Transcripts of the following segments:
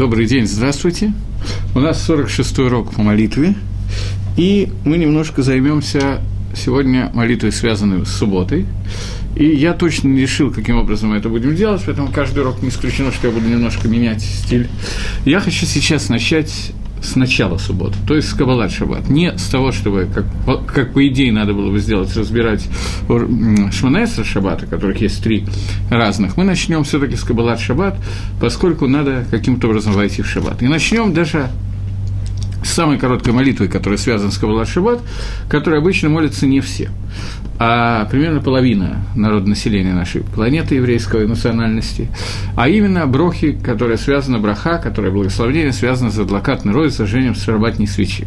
Добрый день, здравствуйте. У нас 46-й урок по молитве, и мы немножко займемся сегодня молитвой, связанной с субботой. И я точно не решил, каким образом мы это будем делать, поэтому каждый урок не исключено, что я буду немножко менять стиль. Я хочу сейчас начать с начала субботы, то есть с Кабалат Шаббат. Не с того, чтобы, как, как по идее надо было бы сделать, разбирать Шманесра Шаббата, которых есть три разных. Мы начнем все таки с Кабалат Шаббат, поскольку надо каким-то образом войти в Шаббат. И начнем даже с самой короткой молитвой, которая связана с Кабалат Шаббат, которой обычно молятся не все а примерно половина народонаселения нашей планеты еврейской национальности, а именно брохи, которая связана, браха, которая благословение связано с адлакатной рой, зажжением срабатней свечи.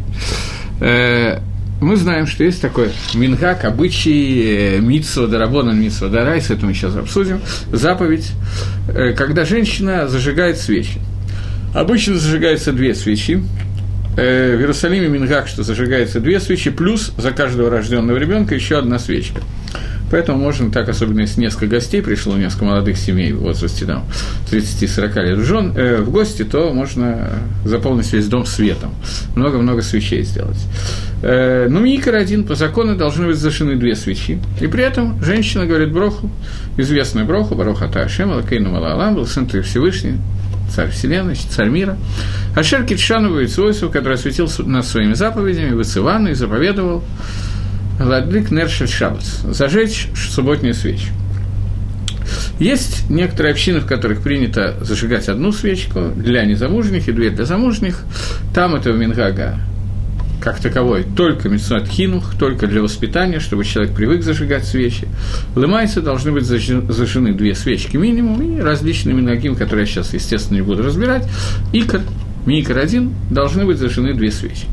Э, мы знаем, что есть такой мингак, обычай, э, митсва, дарабона, митсва, дарайс, это мы сейчас обсудим, заповедь, э, когда женщина зажигает свечи. Обычно зажигаются две свечи, э, в Иерусалиме Мингак, что зажигается две свечи, плюс за каждого рожденного ребенка еще одна свечка. Поэтому можно так, особенно если несколько гостей пришло, несколько молодых семей в возрасте там, 30-40 лет жен, э, в гости, то можно заполнить весь дом светом. Много-много свечей сделать. Э, но Микер один по закону должны быть зашины две свечи. И при этом женщина говорит Броху, известную Броху, Бароха Ташем, Алакейну Малалам, был сын Всевышний, царь Вселенной, царь мира. Ашер Китшану Вейцвойсу, который осветил нас своими заповедями, Вацивану и заповедовал Ладлик Нершель Шабас, зажечь субботнюю свечу. Есть некоторые общины, в которых принято зажигать одну свечку для незамужних и две для замужних. Там это в Мингага как таковой только мецнат хинух, только для воспитания, чтобы человек привык зажигать свечи. Лымайцы должны быть зажжены две свечки минимум, и различными ногим, которые я сейчас, естественно, не буду разбирать, икор, микор один, должны быть зажжены две свечки.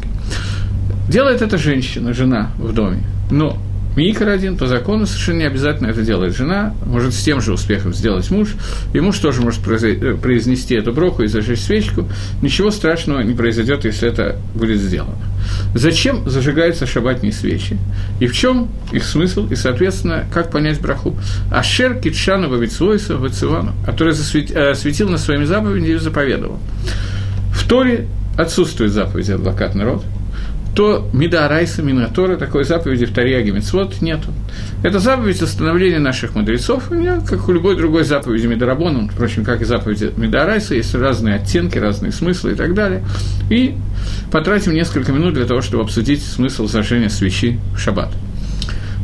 Делает это женщина, жена в доме, но Микр один, по закону совершенно не обязательно это делает жена, может с тем же успехом сделать муж, и муж тоже может э, произнести эту броху и зажечь свечку, ничего страшного не произойдет, если это будет сделано. Зачем зажигаются шабатные свечи? И в чем их смысл? И, соответственно, как понять браху? Ашер Китшану Бавицвойса Вацивану, который э, осветил на своими заповедями и заповедовал. В Торе отсутствует заповедь адвокат народ – то Мида Райса Минатора, такой заповеди в Тарьяге Мицвод нету. Это заповедь установления наших мудрецов, и как у любой другой заповеди Мидарабона, впрочем, как и заповеди Мида Райса, есть разные оттенки, разные смыслы и так далее. И потратим несколько минут для того, чтобы обсудить смысл зажжения свечи в шаббат.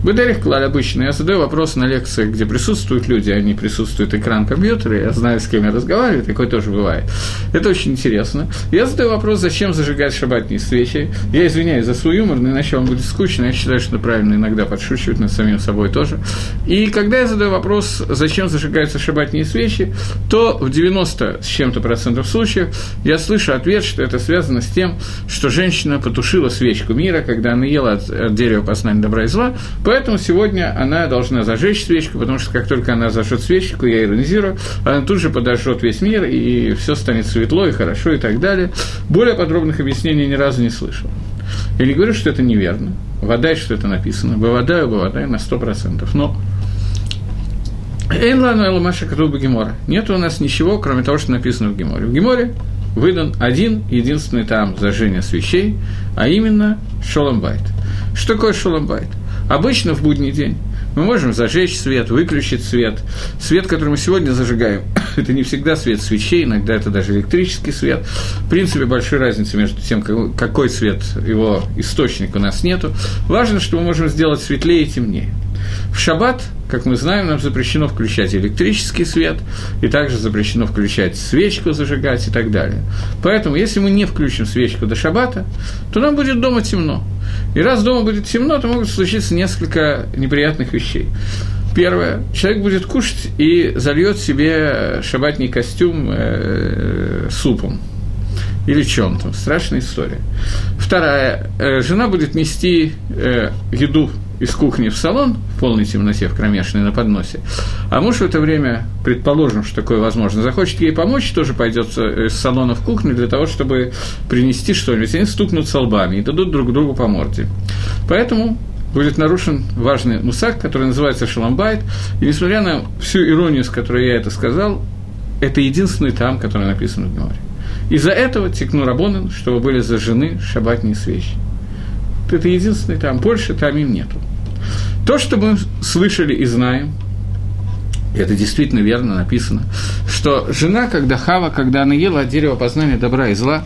Бедерих Клаль обычно. Я задаю вопрос на лекциях, где присутствуют люди, а не присутствует экран компьютера, я знаю, с кем я разговариваю, такое тоже бывает. Это очень интересно. Я задаю вопрос, зачем зажигать шабатные свечи. Я извиняюсь за свой юмор, но иначе вам будет скучно. Я считаю, что правильно иногда подшучивать над самим собой тоже. И когда я задаю вопрос, зачем зажигаются шабатные свечи, то в 90 с чем-то процентов случаев я слышу ответ, что это связано с тем, что женщина потушила свечку мира, когда она ела от, от дерева познания добра и зла, Поэтому сегодня она должна зажечь свечку, потому что как только она зажжет свечку, я иронизирую, она тут же подожжет весь мир, и все станет светло и хорошо и так далее. Более подробных объяснений ни разу не слышал. Я не говорю, что это неверно. Вода, что это написано. Бывадаю, бывадаю на сто процентов. Но Эйнлану Эламаша Катуба Гемора. Нет у нас ничего, кроме того, что написано в Геморе. В Геморе выдан один единственный там зажжение свечей, а именно Шоламбайт. Что такое Шоламбайт? Обычно в будний день мы можем зажечь свет, выключить свет. Свет, который мы сегодня зажигаем, это не всегда свет свечей, иногда это даже электрический свет. В принципе, большой разницы между тем, какой свет его источник у нас нету. Важно, что мы можем сделать светлее и темнее. В шаббат, как мы знаем, нам запрещено включать электрический свет, и также запрещено включать свечку зажигать и так далее. Поэтому, если мы не включим свечку до шаббата, то нам будет дома темно. И раз дома будет темно, то могут случиться несколько неприятных вещей. Первое. Человек будет кушать и зальет себе шабатный костюм э, супом или чем-то. Страшная история. Вторая. Э, жена будет нести э, еду из кухни в салон в полной темноте, в кромешной на подносе, а муж в это время, предположим, что такое возможно, захочет ей помочь, тоже пойдет из салона в кухню для того, чтобы принести что-нибудь. Они стукнутся лбами и дадут друг другу по морде. Поэтому будет нарушен важный мусак, который называется шаламбайт, и несмотря на всю иронию, с которой я это сказал, это единственный там, который написан в Геморе. Из-за этого текну Рабонан, чтобы были зажжены шабатные свечи. Это единственный там, больше там им нету. То, что мы слышали и знаем, это действительно верно написано, что жена, когда Хава, когда она ела от дерева познания добра и зла,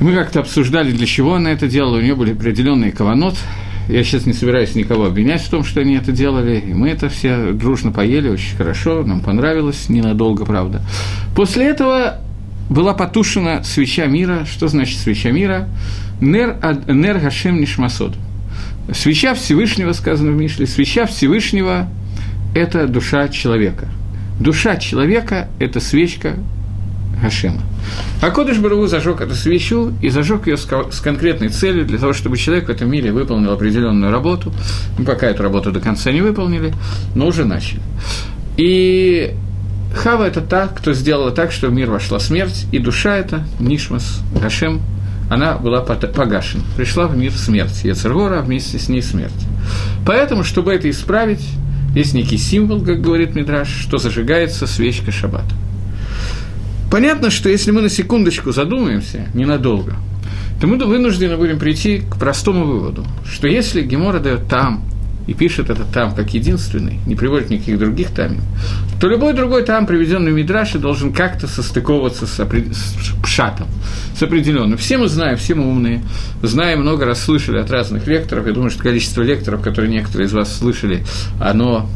мы как-то обсуждали, для чего она это делала, у нее были определенные каванот. Я сейчас не собираюсь никого обвинять в том, что они это делали, и мы это все дружно поели, очень хорошо, нам понравилось, ненадолго, правда. После этого была потушена свеча мира. Что значит свеча мира? Нер, нер Гашем Нишмасод. Свеча Всевышнего, сказано в Мишле, свеча Всевышнего – это душа человека. Душа человека – это свечка Гашема. А Кодыш Барагу зажег эту свечу и зажег ее с конкретной целью для того, чтобы человек в этом мире выполнил определенную работу. Мы пока эту работу до конца не выполнили, но уже начали. И Хава – это та, кто сделала так, что в мир вошла смерть, и душа – это Нишмас, Гашем, она была погашена. Пришла в мир смерть. Яцергора, а вместе с ней смерть. Поэтому, чтобы это исправить, есть некий символ, как говорит Мидраш, что зажигается свечка шаббата. Понятно, что если мы на секундочку задумаемся, ненадолго, то мы вынуждены будем прийти к простому выводу, что если Гемора дает там и пишет это там как единственный, не приводит никаких других тамим, то любой другой там, приведенный в Мидраше, должен как-то состыковываться с, опри... с пшатом, с определенным. Все мы знаем, все мы умные, знаем, много раз слышали от разных лекторов, я думаю, что количество лекторов, которые некоторые из вас слышали, оно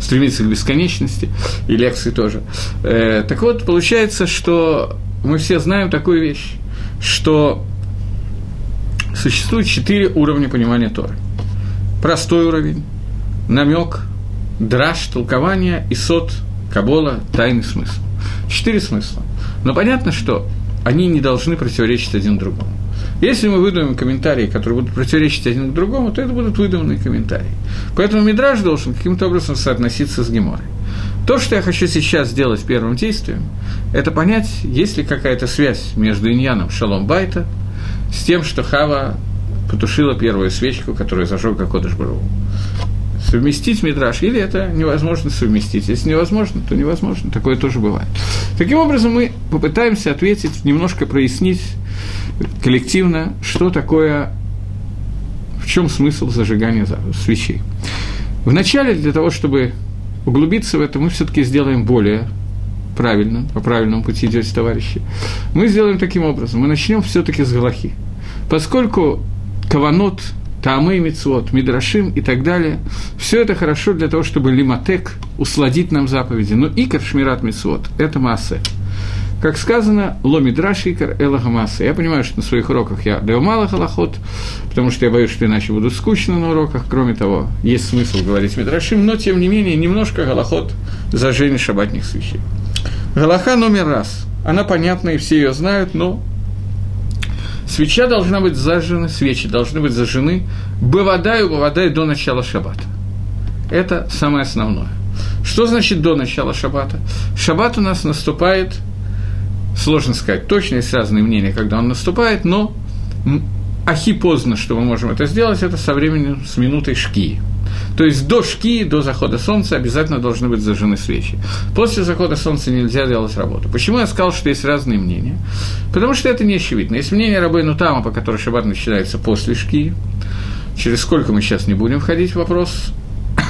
стремится к бесконечности, и лекции тоже. Э, так вот, получается, что мы все знаем такую вещь, что существует четыре уровня понимания Торы. Простой уровень, намек, драж, толкование, и сот, кабола, тайный смысл. Четыре смысла. Но понятно, что они не должны противоречить один другому. Если мы выдумаем комментарии, которые будут противоречить один к другому, то это будут выдуманные комментарии. Поэтому Мидраж должен каким-то образом соотноситься с Геморой. То, что я хочу сейчас сделать первым действием, это понять, есть ли какая-то связь между иньяном Шалом Байта с тем, что Хава потушила первую свечку, которую зажег Кодыш Бару. Совместить Мидраш, или это невозможно совместить. Если невозможно, то невозможно. Такое тоже бывает. Таким образом, мы попытаемся ответить, немножко прояснить коллективно, что такое, в чем смысл зажигания свечей. Вначале, для того, чтобы углубиться в это, мы все-таки сделаем более правильно, по правильному пути идете, товарищи. Мы сделаем таким образом. Мы начнем все-таки с Галахи. Поскольку Каванот, Таамы, Мицвод, Мидрашим и так далее, все это хорошо для того, чтобы лиматек усладить нам заповеди. Но икар шмират Мицвод – это масса. Как сказано, ломидраш икар элагамаса. Я понимаю, что на своих уроках я даю мало халахот, потому что я боюсь, что иначе буду скучно на уроках. Кроме того, есть смысл говорить мидрашим, но, тем не менее, немножко галахот зажжения шабатных свечей. Галаха номер раз. Она понятна, и все ее знают, но свеча должна быть зажжена, свечи должны быть зажжены бывадаю, бывадаю до начала шаббата. Это самое основное. Что значит до начала шаббата? Шаббат у нас наступает, сложно сказать точно, есть разные мнения, когда он наступает, но ахи поздно, что мы можем это сделать, это со временем, с минутой шки. То есть до шки, до захода солнца обязательно должны быть зажжены свечи. После захода солнца нельзя делать работу. Почему я сказал, что есть разные мнения? Потому что это не очевидно. Есть мнение Рабейну Тама, по которому шаббат начинается после шки, через сколько мы сейчас не будем входить в вопрос,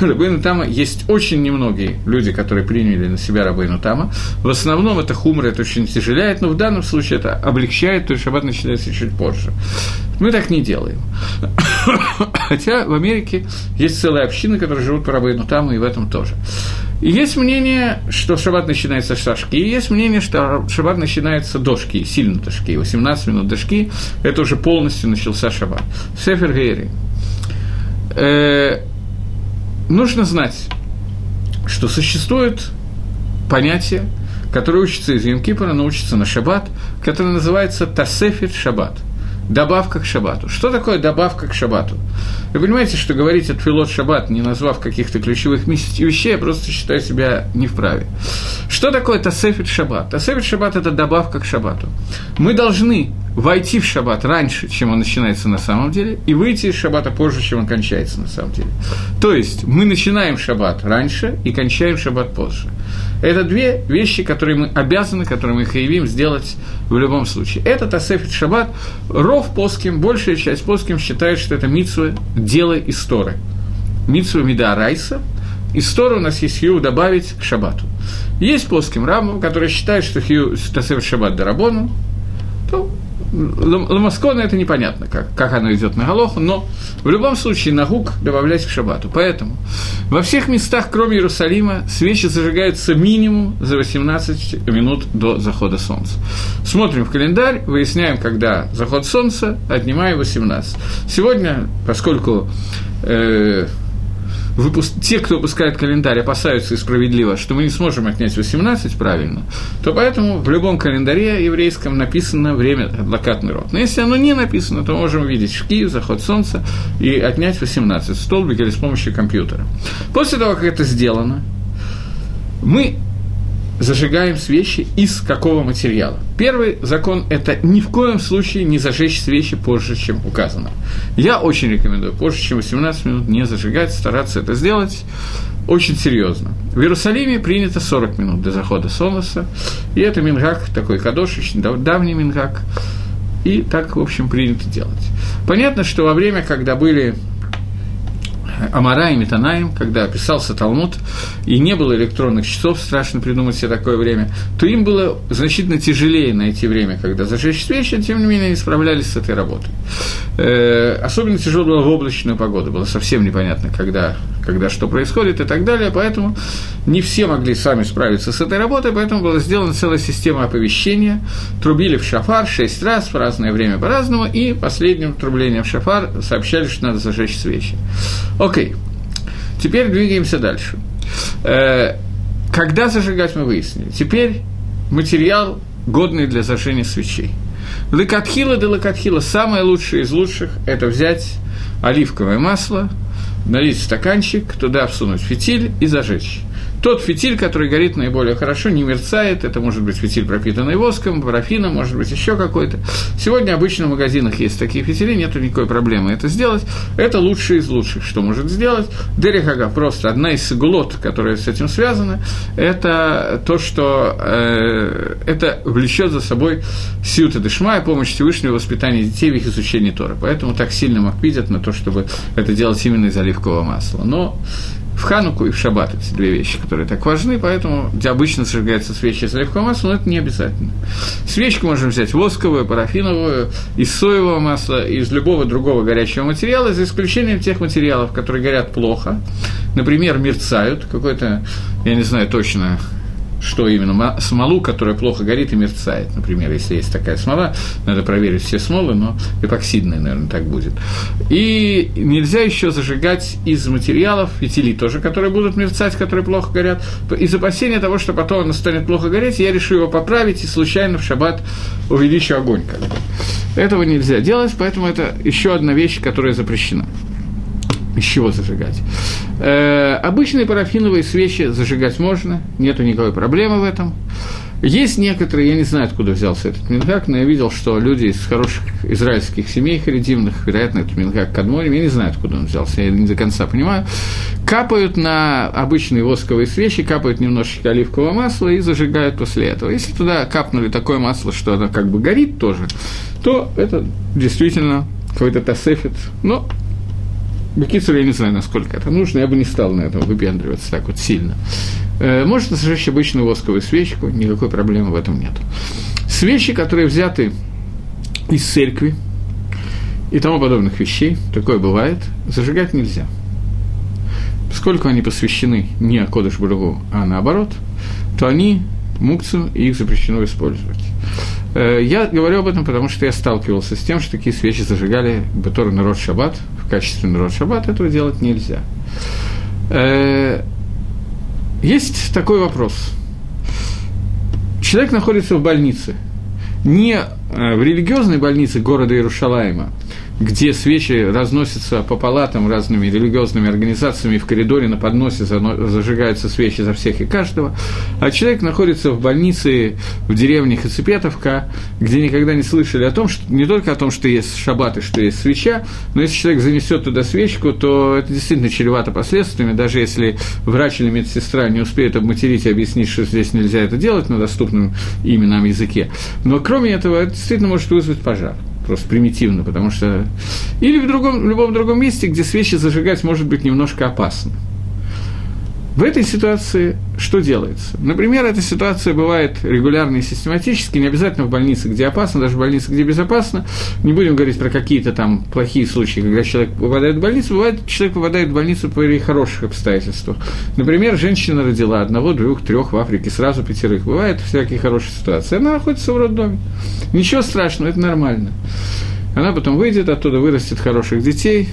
Рабейну Тама есть очень немногие люди, которые приняли на себя Рабейну Тама. В основном это хумор, это очень тяжеляет, но в данном случае это облегчает, то есть шаббат начинается чуть позже. Мы так не делаем. Хотя в Америке есть целая община, которые живут по Рабейну Таму, и в этом тоже. И есть мнение, что шаббат начинается с шашки, и есть мнение, что шаббат начинается до шки, сильно до шки, 18 минут до шки, это уже полностью начался шаббат. Сефер Гейри. Нужно знать, что существует понятие, которое учится из Йом-Кипра, но учится на шаббат, которое называется Тасефер Шаббат – добавка к шаббату. Что такое добавка к шаббату? Вы понимаете, что говорить от филот шаббат, не назвав каких-то ключевых вещей, я просто считаю себя не вправе. Что такое тасефит шаббат? Тасефит шаббат – это добавка к шаббату. Мы должны войти в шаббат раньше, чем он начинается на самом деле, и выйти из шаббата позже, чем он кончается на самом деле. То есть мы начинаем шаббат раньше и кончаем шаббат позже. Это две вещи, которые мы обязаны, которые мы хаевим сделать в любом случае. Это Тасефит Шаббат. Ров Поским, большая часть Поским считает, что это дела истории. Митсва Мида Райса. Историю у нас есть хью добавить к шаббату. Есть Поским Рамбам, который считает, что хью Тасефит Шаббат Дарабону, то Ламаскона это непонятно, как, как оно идет на Галоху, но в любом случае на гук добавлять к шабату. Поэтому во всех местах, кроме Иерусалима, свечи зажигаются минимум за 18 минут до захода солнца. Смотрим в календарь, выясняем, когда заход солнца, отнимаем 18. Сегодня, поскольку э, выпуск... те, кто выпускает календарь, опасаются и справедливо, что мы не сможем отнять 18 правильно, то поэтому в любом календаре еврейском написано время адвокатный род. Но если оно не написано, то можем увидеть шки, заход солнца и отнять 18 столбик или с помощью компьютера. После того, как это сделано, мы зажигаем свечи из какого материала. Первый закон – это ни в коем случае не зажечь свечи позже, чем указано. Я очень рекомендую позже, чем 18 минут не зажигать, стараться это сделать очень серьезно. В Иерусалиме принято 40 минут до захода солнца, и это мингак, такой кадош, очень давний мингак, и так, в общем, принято делать. Понятно, что во время, когда были Амара и Метанаем, когда писался Талмуд, и не было электронных часов, страшно придумать себе такое время, то им было значительно тяжелее найти время, когда зажечь свечи, тем не менее они справлялись с этой работой. Э, особенно тяжело было в облачную погоду, было совсем непонятно, когда, когда что происходит и так далее, поэтому не все могли сами справиться с этой работой, поэтому была сделана целая система оповещения, трубили в шафар шесть раз в разное время по-разному, и последним трублением в шафар сообщали, что надо зажечь свечи. Окей, теперь двигаемся дальше. Э, когда зажигать мы выяснили. Теперь материал, годный для зажжения свечей. Лакатхила да лакатхила, самое лучшее из лучших – это взять оливковое масло, налить в стаканчик, туда всунуть фитиль и зажечь. Тот фитиль, который горит наиболее хорошо, не мерцает, это может быть фитиль, пропитанный воском, парафином, может быть еще какой-то. Сегодня обычно в магазинах есть такие фитили, нет никакой проблемы это сделать. Это лучшее из лучших, что может сделать. Дерехага просто одна из сигулот, которая с этим связана, это то, что э, это влечет за собой сиута дешма и помощь Всевышнего воспитания детей в их изучении Тора. Поэтому так сильно макпидят на то, чтобы это делать именно из оливкового масла. Но в Хануку и в Шаббат эти две вещи, которые так важны, поэтому обычно зажигается свечи из оливкового масла, но это не обязательно. Свечку можем взять восковую, парафиновую, из соевого масла, из любого другого горячего материала, за исключением тех материалов, которые горят плохо, например, мерцают, какой-то, я не знаю точно, что именно, смолу, которая плохо горит и мерцает, например, если есть такая смола, надо проверить все смолы, но эпоксидная, наверное, так будет. И нельзя еще зажигать из материалов, фитили тоже, которые будут мерцать, которые плохо горят, из опасения того, что потом оно станет плохо гореть, я решу его поправить и случайно в шаббат увеличу огонь. Этого нельзя делать, поэтому это еще одна вещь, которая запрещена из чего зажигать. Э, обычные парафиновые свечи зажигать можно, нету никакой проблемы в этом. Есть некоторые, я не знаю, откуда взялся этот мингак, но я видел, что люди из хороших израильских семей харидимных, вероятно, это мингак Кадморим, я не знаю, откуда он взялся, я не до конца понимаю, капают на обычные восковые свечи, капают немножечко оливкового масла и зажигают после этого. Если туда капнули такое масло, что оно как бы горит тоже, то это действительно какой-то тасефит, но Бекицур, я не знаю, насколько это нужно, я бы не стал на этом выпендриваться так вот сильно. Э, можно зажечь обычную восковую свечку, никакой проблемы в этом нет. Свечи, которые взяты из церкви и тому подобных вещей, такое бывает, зажигать нельзя. Поскольку они посвящены не Акодыш Бургу, а наоборот, то они мукцу, и их запрещено использовать. Э, я говорю об этом, потому что я сталкивался с тем, что такие свечи зажигали Батор народ Шаббат, в качестве народ Шаббат этого делать нельзя. Э, есть такой вопрос. Человек находится в больнице, не в религиозной больнице города Иерушалайма, где свечи разносятся по палатам разными религиозными организациями, в коридоре на подносе зажигаются свечи за всех и каждого, а человек находится в больнице в деревне Хацепетовка, где никогда не слышали о том, что не только о том, что есть шаббат и что есть свеча, но если человек занесет туда свечку, то это действительно чревато последствиями, даже если врач или медсестра не успеют обматерить и объяснить, что здесь нельзя это делать на доступном ими нам языке. Но кроме этого, это действительно может вызвать пожар просто примитивно, потому что... Или в, другом, в любом другом месте, где свечи зажигать может быть немножко опасно. В этой ситуации что делается? Например, эта ситуация бывает регулярно и систематически, не обязательно в больнице, где опасно, даже в больнице, где безопасно. Не будем говорить про какие-то там плохие случаи, когда человек попадает в больницу. Бывает, человек попадает в больницу при хороших обстоятельствах. Например, женщина родила одного, двух, трех в Африке, сразу пятерых. Бывает всякие хорошие ситуации. Она находится в роддоме. Ничего страшного, это нормально. Она потом выйдет оттуда, вырастет хороших детей,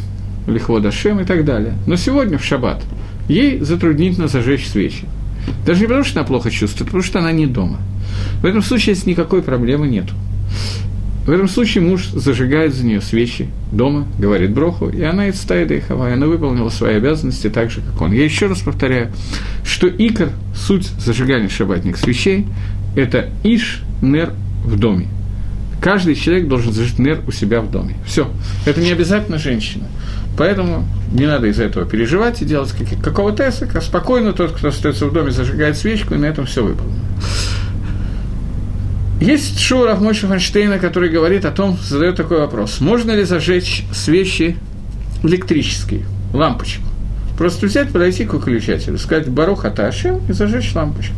лихво дашем и так далее. Но сегодня в шаббат – ей затруднительно зажечь свечи. Даже не потому, что она плохо чувствует, а потому что она не дома. В этом случае здесь никакой проблемы нет. В этом случае муж зажигает за нее свечи дома, говорит броху, и она и стает и хава, и она выполнила свои обязанности так же, как он. Я еще раз повторяю, что икор, суть зажигания шабатных свечей, это иш нер в доме. Каждый человек должен зажечь нер у себя в доме. Все. Это не обязательно женщина. Поэтому не надо из-за этого переживать и делать какого-то эсека. Спокойно тот, кто остается в доме, зажигает свечку, и на этом все выполнено. Есть шоу Рафмойша Фанштейна, который говорит о том, задает такой вопрос. Можно ли зажечь свечи электрические, лампочку? Просто взять, подойти к выключателю, сказать «Барух Аташем» и зажечь лампочку.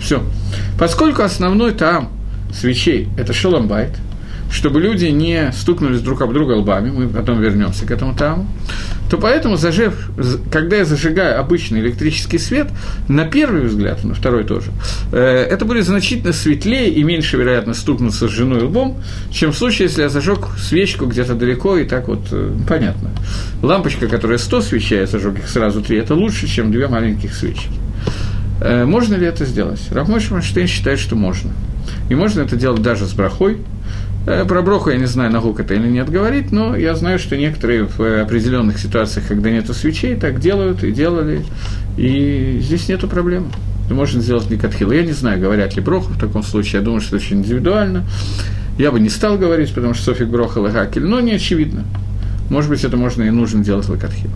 Все. Поскольку основной там свечей – это шаломбайт – чтобы люди не стукнулись друг об друга лбами, мы потом вернемся к этому таму, то поэтому, зажив, когда я зажигаю обычный электрический свет, на первый взгляд, на второй тоже, э, это будет значительно светлее и меньше, вероятно, стукнуться с женой лбом, чем в случае, если я зажег свечку где-то далеко, и так вот э, понятно. Лампочка, которая 100 свечей, я зажег их сразу три, это лучше, чем две маленьких свечки. Э, можно ли это сделать? Рафмойш Манштейн считает, что можно. И можно это делать даже с брахой, про броху я не знаю, наук это или нет говорить, но я знаю, что некоторые в определенных ситуациях, когда нету свечей, так делают и делали, и здесь нету проблем. Можно сделать никатхил. Я не знаю, говорят ли броху в таком случае, я думаю, что это очень индивидуально. Я бы не стал говорить, потому что Софик Броха Лагакель, но не очевидно. Может быть, это можно и нужно делать лакатхила.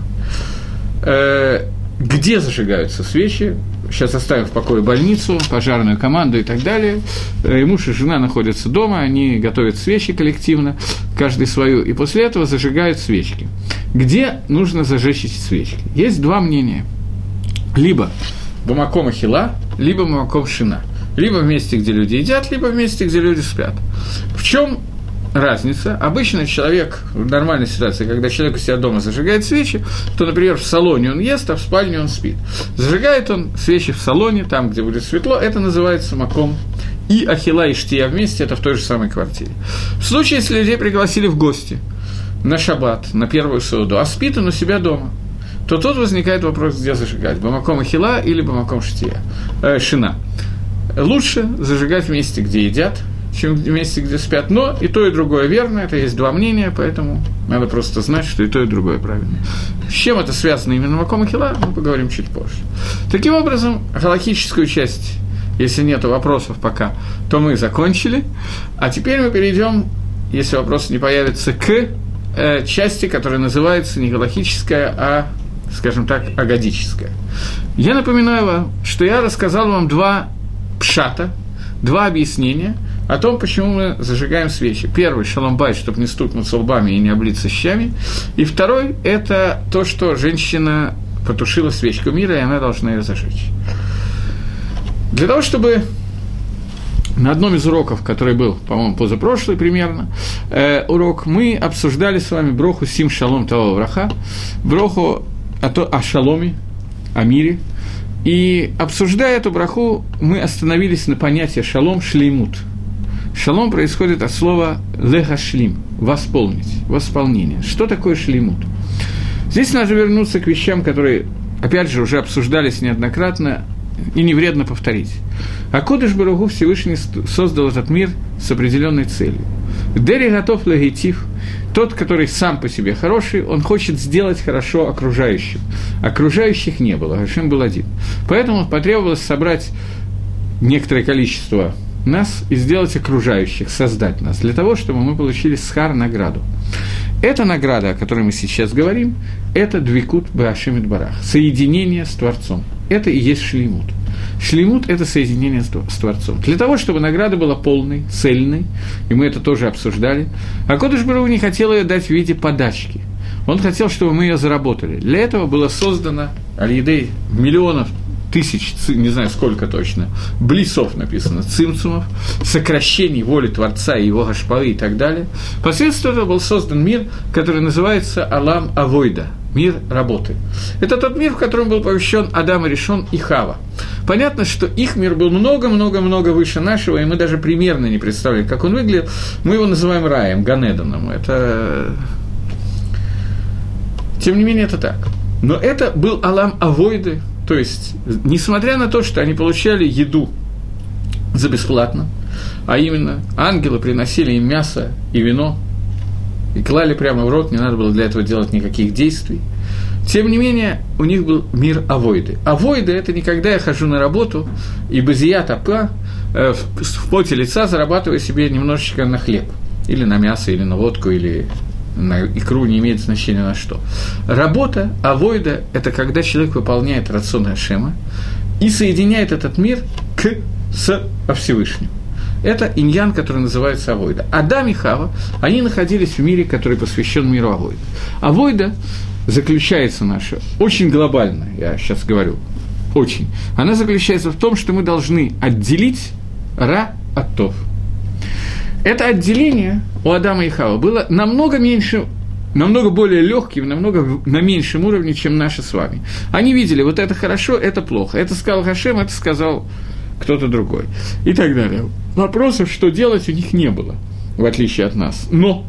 Где зажигаются свечи, сейчас оставим в покое больницу, пожарную команду и так далее. Э, и муж и жена находятся дома, они готовят свечи коллективно, каждый свою, и после этого зажигают свечки. Где нужно зажечь эти свечки? Есть два мнения. Либо Бамаком Хила, либо Бамаком Шина. Либо в месте, где люди едят, либо в месте, где люди спят. В чем разница. Обычно человек в нормальной ситуации, когда человек у себя дома зажигает свечи, то, например, в салоне он ест, а в спальне он спит. Зажигает он свечи в салоне, там, где будет светло, это называется маком. И Ахила и Штия вместе – это в той же самой квартире. В случае, если людей пригласили в гости на шаббат, на первую суду, а спит он у себя дома, то тут возникает вопрос, где зажигать – Бамаком Ахила или Бамаком Штия, э, Шина. Лучше зажигать в месте, где едят, чем в месте, где спят. Но и то, и другое верно, это есть два мнения, поэтому надо просто знать, что и то, и другое правильно. С чем это связано именно Маком Хила, мы поговорим чуть позже. Таким образом, галактическую часть, если нет вопросов пока, то мы закончили. А теперь мы перейдем, если вопросы не появятся, к э, части, которая называется не галактическая, а скажем так, агадическая. Я напоминаю вам, что я рассказал вам два пшата, два объяснения – о том, почему мы зажигаем свечи. Первый – шаломбай, чтобы не стукнуться лбами и не облиться щами. И второй – это то, что женщина потушила свечку мира, и она должна ее зажечь. Для того, чтобы на одном из уроков, который был, по-моему, позапрошлый примерно, э, урок, мы обсуждали с вами броху Сим Шалом Того Враха, броху о, то, о шаломе, о мире. И обсуждая эту браху, мы остановились на понятии шалом шлеймут – Шалом происходит от слова лехашлим – восполнить, восполнение. Что такое шлимут? Здесь надо вернуться к вещам, которые, опять же, уже обсуждались неоднократно. и не вредно повторить. А Кодыш Баругу Всевышний создал этот мир с определенной целью. Дери готов лагитив, тот, который сам по себе хороший, он хочет сделать хорошо окружающим. Окружающих не было, Гашем был один. Поэтому потребовалось собрать некоторое количество нас и сделать окружающих, создать нас, для того, чтобы мы получили схар награду. Эта награда, о которой мы сейчас говорим, это двикут Башимит Барах, соединение с Творцом. Это и есть шлеймут. Шлеймут – это соединение с Творцом. Для того, чтобы награда была полной, цельной, и мы это тоже обсуждали, а Кодыш Бару не хотел ее дать в виде подачки. Он хотел, чтобы мы ее заработали. Для этого было создано Аль-Едей миллионов тысяч, не знаю сколько точно, блисов написано, цимцумов, сокращений воли Творца и его гашпары и так далее. Посредством этого был создан мир, который называется Алам Авойда, мир работы. Это тот мир, в котором был помещен Адам и Решон и Хава. Понятно, что их мир был много-много-много выше нашего, и мы даже примерно не представляем, как он выглядел. Мы его называем раем, Ганеданом. Это... Тем не менее, это так. Но это был Алам Авойды, то есть, несмотря на то, что они получали еду за бесплатно, а именно ангелы приносили им мясо и вино, и клали прямо в рот, не надо было для этого делать никаких действий. Тем не менее, у них был мир авойды. Авойды – это не когда я хожу на работу и базия тапа э, в поте лица зарабатываю себе немножечко на хлеб. Или на мясо, или на водку, или на икру не имеет значения на что. Работа, авойда – это когда человек выполняет рацион Ашема и соединяет этот мир к, с Всевышним. Это иньян, который называется Авойда. Адам и Хава, они находились в мире, который посвящен миру Авойда. Авойда заключается наша, очень глобально, я сейчас говорю, очень. Она заключается в том, что мы должны отделить Ра от Тов – это отделение у Адама и Хава было намного меньше намного более легким, намного на меньшем уровне, чем наши с вами. Они видели, вот это хорошо, это плохо. Это сказал Хашем, это сказал кто-то другой. И так далее. Вопросов, что делать, у них не было, в отличие от нас. Но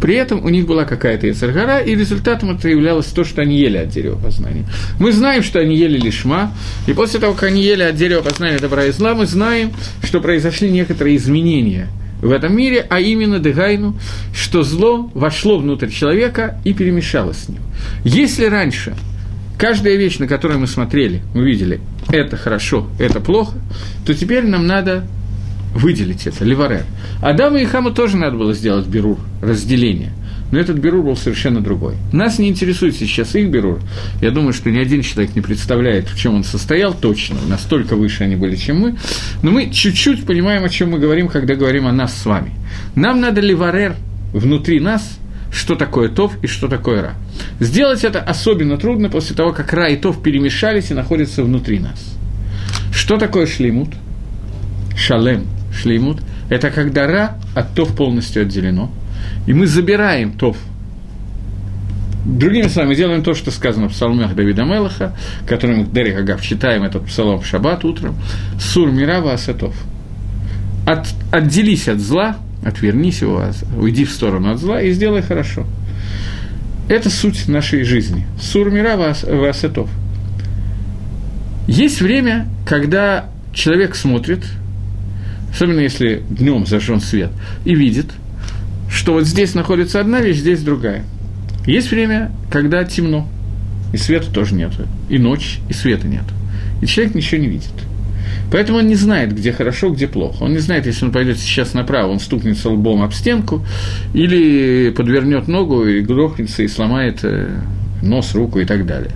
при этом у них была какая-то Ецаргара, и результатом это являлось то, что они ели от дерева познания. Мы знаем, что они ели лишма, и после того, как они ели от дерева познания добра и зла, мы знаем, что произошли некоторые изменения – в этом мире, а именно Дегайну, что зло вошло внутрь человека и перемешалось с ним. Если раньше каждая вещь, на которую мы смотрели, мы видели, это хорошо, это плохо, то теперь нам надо выделить это, ливарер. Адаму и Хаму тоже надо было сделать берур, разделение но этот Берур был совершенно другой. Нас не интересует сейчас их Берур. Я думаю, что ни один человек не представляет, в чем он состоял точно, настолько выше они были, чем мы. Но мы чуть-чуть понимаем, о чем мы говорим, когда говорим о нас с вами. Нам надо ливарер внутри нас, что такое Тов и что такое Ра. Сделать это особенно трудно после того, как Ра и Тов перемешались и находятся внутри нас. Что такое шлеймут? Шалем, шлеймут – это когда Ра от Тов полностью отделено – и мы забираем Тов. Другими словами, делаем то, что сказано в псалмах Давида Мелаха, который мы, Дерек Агав, читаем этот псалом в шаббат утром, «Сур мирава асатов». От, отделись от зла, отвернись его, уйди в сторону от зла и сделай хорошо. Это суть нашей жизни. Сур мирава асатов. Есть время, когда человек смотрит, особенно если днем зажжен свет, и видит – что вот здесь находится одна вещь, здесь другая. Есть время, когда темно, и света тоже нет, и ночь, и света нет. И человек ничего не видит. Поэтому он не знает, где хорошо, где плохо. Он не знает, если он пойдет сейчас направо, он стукнется лбом об стенку, или подвернет ногу и грохнется и сломает э, нос, руку и так далее.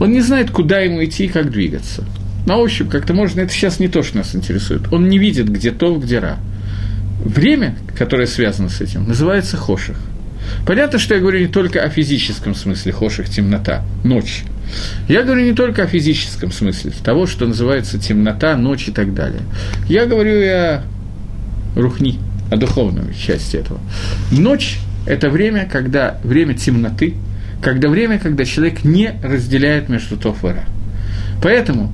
Он не знает, куда ему идти и как двигаться. На ощупь как-то можно, это сейчас не то, что нас интересует. Он не видит, где то, где ра время, которое связано с этим, называется хоших. Понятно, что я говорю не только о физическом смысле хоших – темнота, ночь. Я говорю не только о физическом смысле, того, что называется темнота, ночь и так далее. Я говорю и о рухни, о духовной части этого. Ночь – это время, когда время темноты, когда время, когда человек не разделяет между то и ра. Поэтому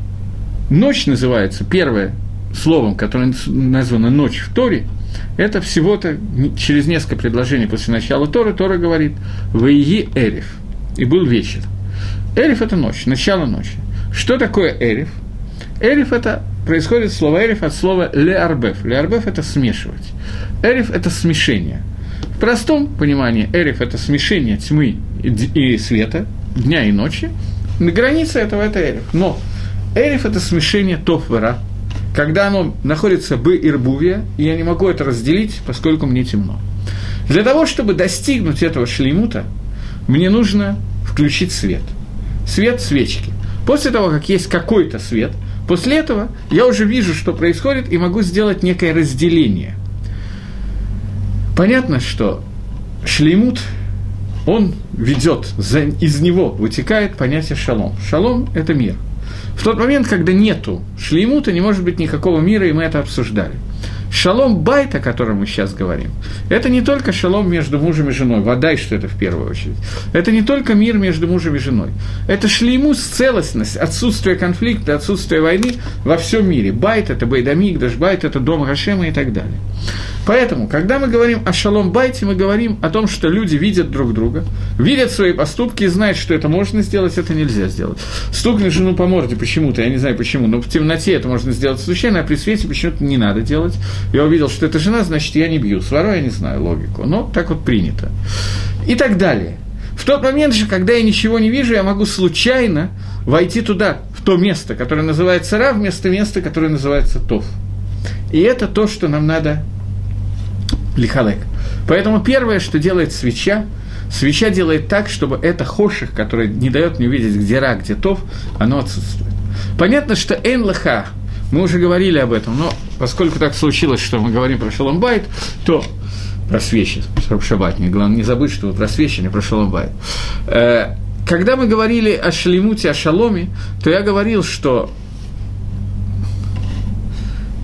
ночь называется первое словом, которое названо «ночь в Торе», это всего-то через несколько предложений после начала Торы Тора говорит «Ваиги Эриф» и был вечер. Эриф – это ночь, начало ночи. Что такое Эриф? Эриф – это происходит слово эриф от слова леарбеф. Леарбеф – это смешивать. Эриф – это смешение. В простом понимании эриф – это смешение тьмы и света, дня и ночи. На границе этого – это эриф. Но эриф – это смешение тофвера, когда оно находится бы ирбувия, и я не могу это разделить, поскольку мне темно. Для того, чтобы достигнуть этого шлеймута, мне нужно включить свет. Свет свечки. После того, как есть какой-то свет, после этого я уже вижу, что происходит, и могу сделать некое разделение. Понятно, что שלמות, он ведет, из него вытекает понятие שלום. שלום – это мир. В тот момент, когда нету שלמות а, не может быть никакого мира, и мы это обсуждали – שלום בית, о котором мы сейчас говорим, это не только שלום между мужем и женой, вот то, что это в первую очередь. Это не только мир между мужем и женой. Это שלמות, целостность, отсутствие конфликта, отсутствие войны во всем мире. בית – это Байдамик, байт – это дом Гашема и так далее. Поэтому, когда мы говорим о шалом байте, мы говорим о том, что люди видят друг друга, видят свои поступки и знают, что это можно сделать, это нельзя сделать. Стукнуть жену по морде почему-то, я не знаю почему, но в темноте это можно сделать случайно, а при свете почему-то не надо делать. Я увидел, что это жена, значит, я не бью. Свару я не знаю логику, но так вот принято. И так далее. В тот момент же, когда я ничего не вижу, я могу случайно войти туда, в то место, которое называется Ра, вместо места, которое называется Тов. И это то, что нам надо лихалек. Поэтому первое, что делает свеча, свеча делает так, чтобы это хоших, который не дает мне увидеть, где ра, где тов, оно отсутствует. Понятно, что эн лаха, мы уже говорили об этом, но поскольку так случилось, что мы говорим про шаломбайт, то про свечи, шабатник, главное не забыть, что вы про свечи, не про шаломбайт. Э, когда мы говорили о шалимуте, о шаломе, то я говорил, что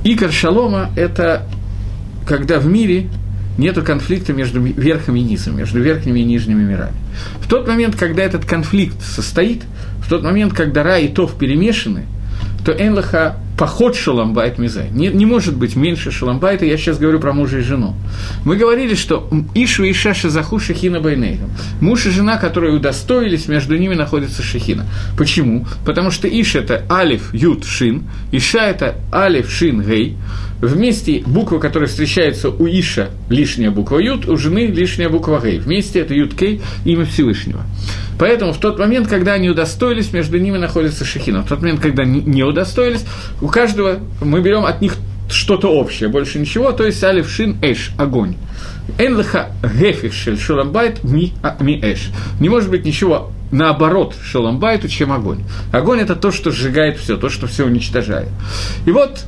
икор шалома – это когда в мире нет конфликта между верхом и низом, между верхними и нижними мирами. В тот момент, когда этот конфликт состоит, в тот момент, когда рай и тов перемешаны, то Энлаха поход шаламбайт мизай. Не, не может быть меньше шаламбайта, я сейчас говорю про мужа и жену. Мы говорили, что Ишу и Иша заху Шахина Байнейгам. Муж и жена, которые удостоились, между ними находится Шахина. Почему? Потому что Иш – это Алиф, Ют, Шин, Иша – это Алиф, Шин, Гей. Вместе буква, которая встречается у Иша, лишняя буква Ют, у жены лишняя буква Гей. Вместе это Ют Кей, имя Всевышнего. Поэтому в тот момент, когда они удостоились, между ними находится Шахина. В тот момент, когда не удостоились, каждого мы берем от них что-то общее, больше ничего, то есть алиф шин эш, огонь. Энлаха гефих шель шоламбайт ми, а, ми эш. Не может быть ничего наоборот шоламбайту, чем огонь. Огонь – это то, что сжигает все, то, что все уничтожает. И вот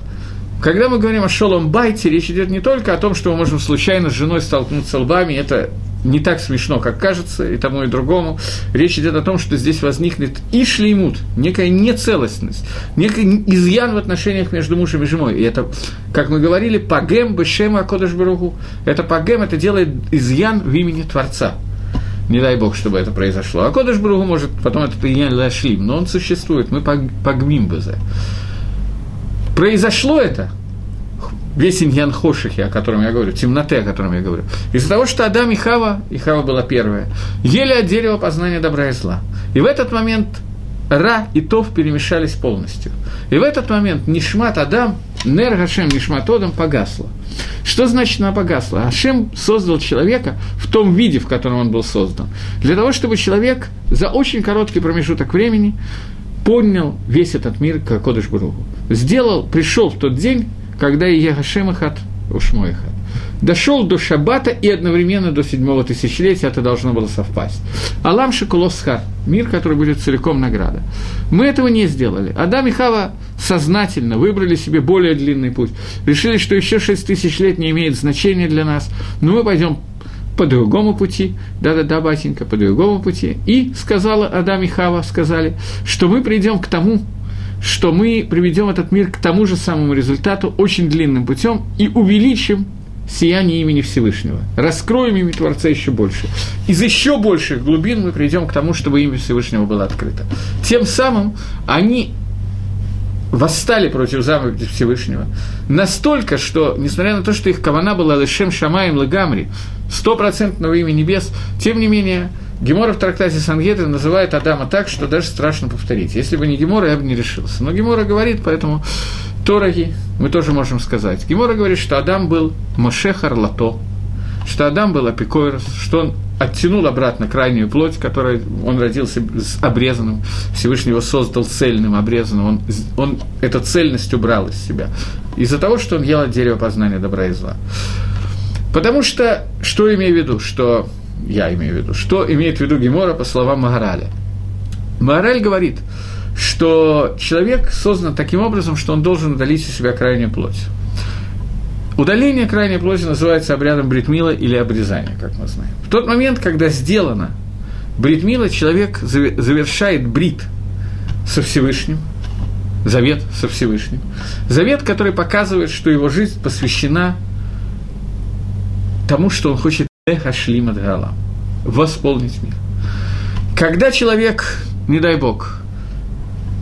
когда мы говорим о шолом байте, речь идет не только о том, что мы можем случайно с женой столкнуться лбами, это не так смешно, как кажется, и тому, и другому. Речь идет о том, что здесь возникнет и шлеймут, некая нецелостность, некий изъян в отношениях между мужем и женой. И это, как мы говорили, пагем бешема акодыш баругу. Это пагем, это делает изъян в имени Творца. Не дай бог, чтобы это произошло. А Кодыш Бругу может потом этот изъян лашлим, но он существует, мы погмим бы Произошло это, весь иньян хошихи, о котором я говорю, темноты, о котором я говорю, из-за того, что Адам и Хава, и Хава была первая, ели от дерева познания добра и зла. И в этот момент Ра и Тов перемешались полностью. И в этот момент Нишмат Адам, Нер Гашем Нишмат Одам погасла. Что значит она погасла? Ашем создал человека в том виде, в котором он был создан. Для того, чтобы человек за очень короткий промежуток времени поднял весь этот мир к Кодыш. Сделал, пришел в тот день, когда и Ягашем Ихат, Ушмой Ихат. Дошел до Шаббата и одновременно до седьмого тысячелетия это должно было совпасть. Алам Шакулосхар, мир, который будет целиком награда. Мы этого не сделали. Адам и Хава сознательно выбрали себе более длинный путь. Решили, что еще шесть тысяч лет не имеет значения для нас, но мы пойдем по другому пути, да-да-да, батенька, по другому пути. И сказала Адам и Хава, сказали, что мы придем к тому, что мы приведем этот мир к тому же самому результату очень длинным путем и увеличим сияние имени Всевышнего. Раскроем имя Творца еще больше. Из еще больших глубин мы придем к тому, чтобы имя Всевышнего было открыто. Тем самым они восстали против заповеди Всевышнего. Настолько, что, несмотря на то, что их кавана была Лешем Шамаем Лагамри, стопроцентного имя небес, тем не менее, Гемора в трактате Сангедрин называет Адама так, что даже страшно повторить. Если бы не Гемора, я бы не решился. Но Гемора говорит, поэтому Тороги мы тоже можем сказать. Гемора говорит, что Адам был Мошехар Лато, что Адам был апикойрос, что он оттянул обратно крайнюю плоть, которой он родился с обрезанным, Всевышний его создал цельным, обрезанным, он, он эту цельность убрал из себя, из-за того, что он ел от дерева познания добра и зла. Потому что, что имею в виду, что я имею в виду, что имеет в виду Гемора по словам Магараля. Магараль говорит, что человек создан таким образом, что он должен удалить из себя крайнюю плоть. Удаление крайней плоти называется обрядом бритмила или обрезания, как мы знаем. В тот момент, когда сделано бритмила, человек завершает брит со Всевышним, завет со Всевышним. Завет, который показывает, что его жизнь посвящена тому, что он хочет эхашлим восполнить мир. Когда человек, не дай бог,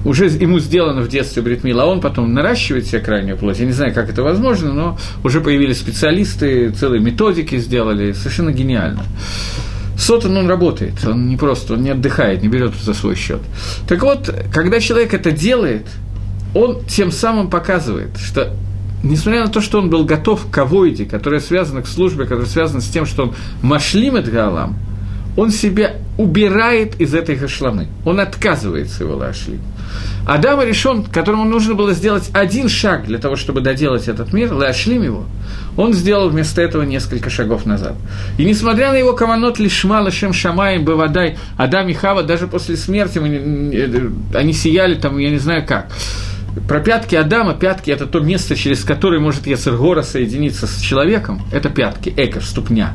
уже ему сделано в детстве бритмила, а он потом наращивает себе крайнюю плоть. Я не знаю, как это возможно, но уже появились специалисты, целые методики сделали, совершенно гениально. Сотан, он работает, он не просто, он не отдыхает, не берет за свой счет. Так вот, когда человек это делает, он тем самым показывает, что несмотря на то, что он был готов к авоиде, которая связана к службе, которая связана с тем, что он машлимет галам, он себя убирает из этой гашламы, он отказывается его лашлим. Адам решен, которому нужно было сделать один шаг для того, чтобы доделать этот мир, лашлим его, он сделал вместо этого несколько шагов назад. И несмотря на его каванот лишма лашем шамаем бывадай, Адам и Хава даже после смерти они сияли там, я не знаю как. Про пятки Адама, пятки – это то место, через которое может Яцергора соединиться с человеком. Это пятки, эко, ступня.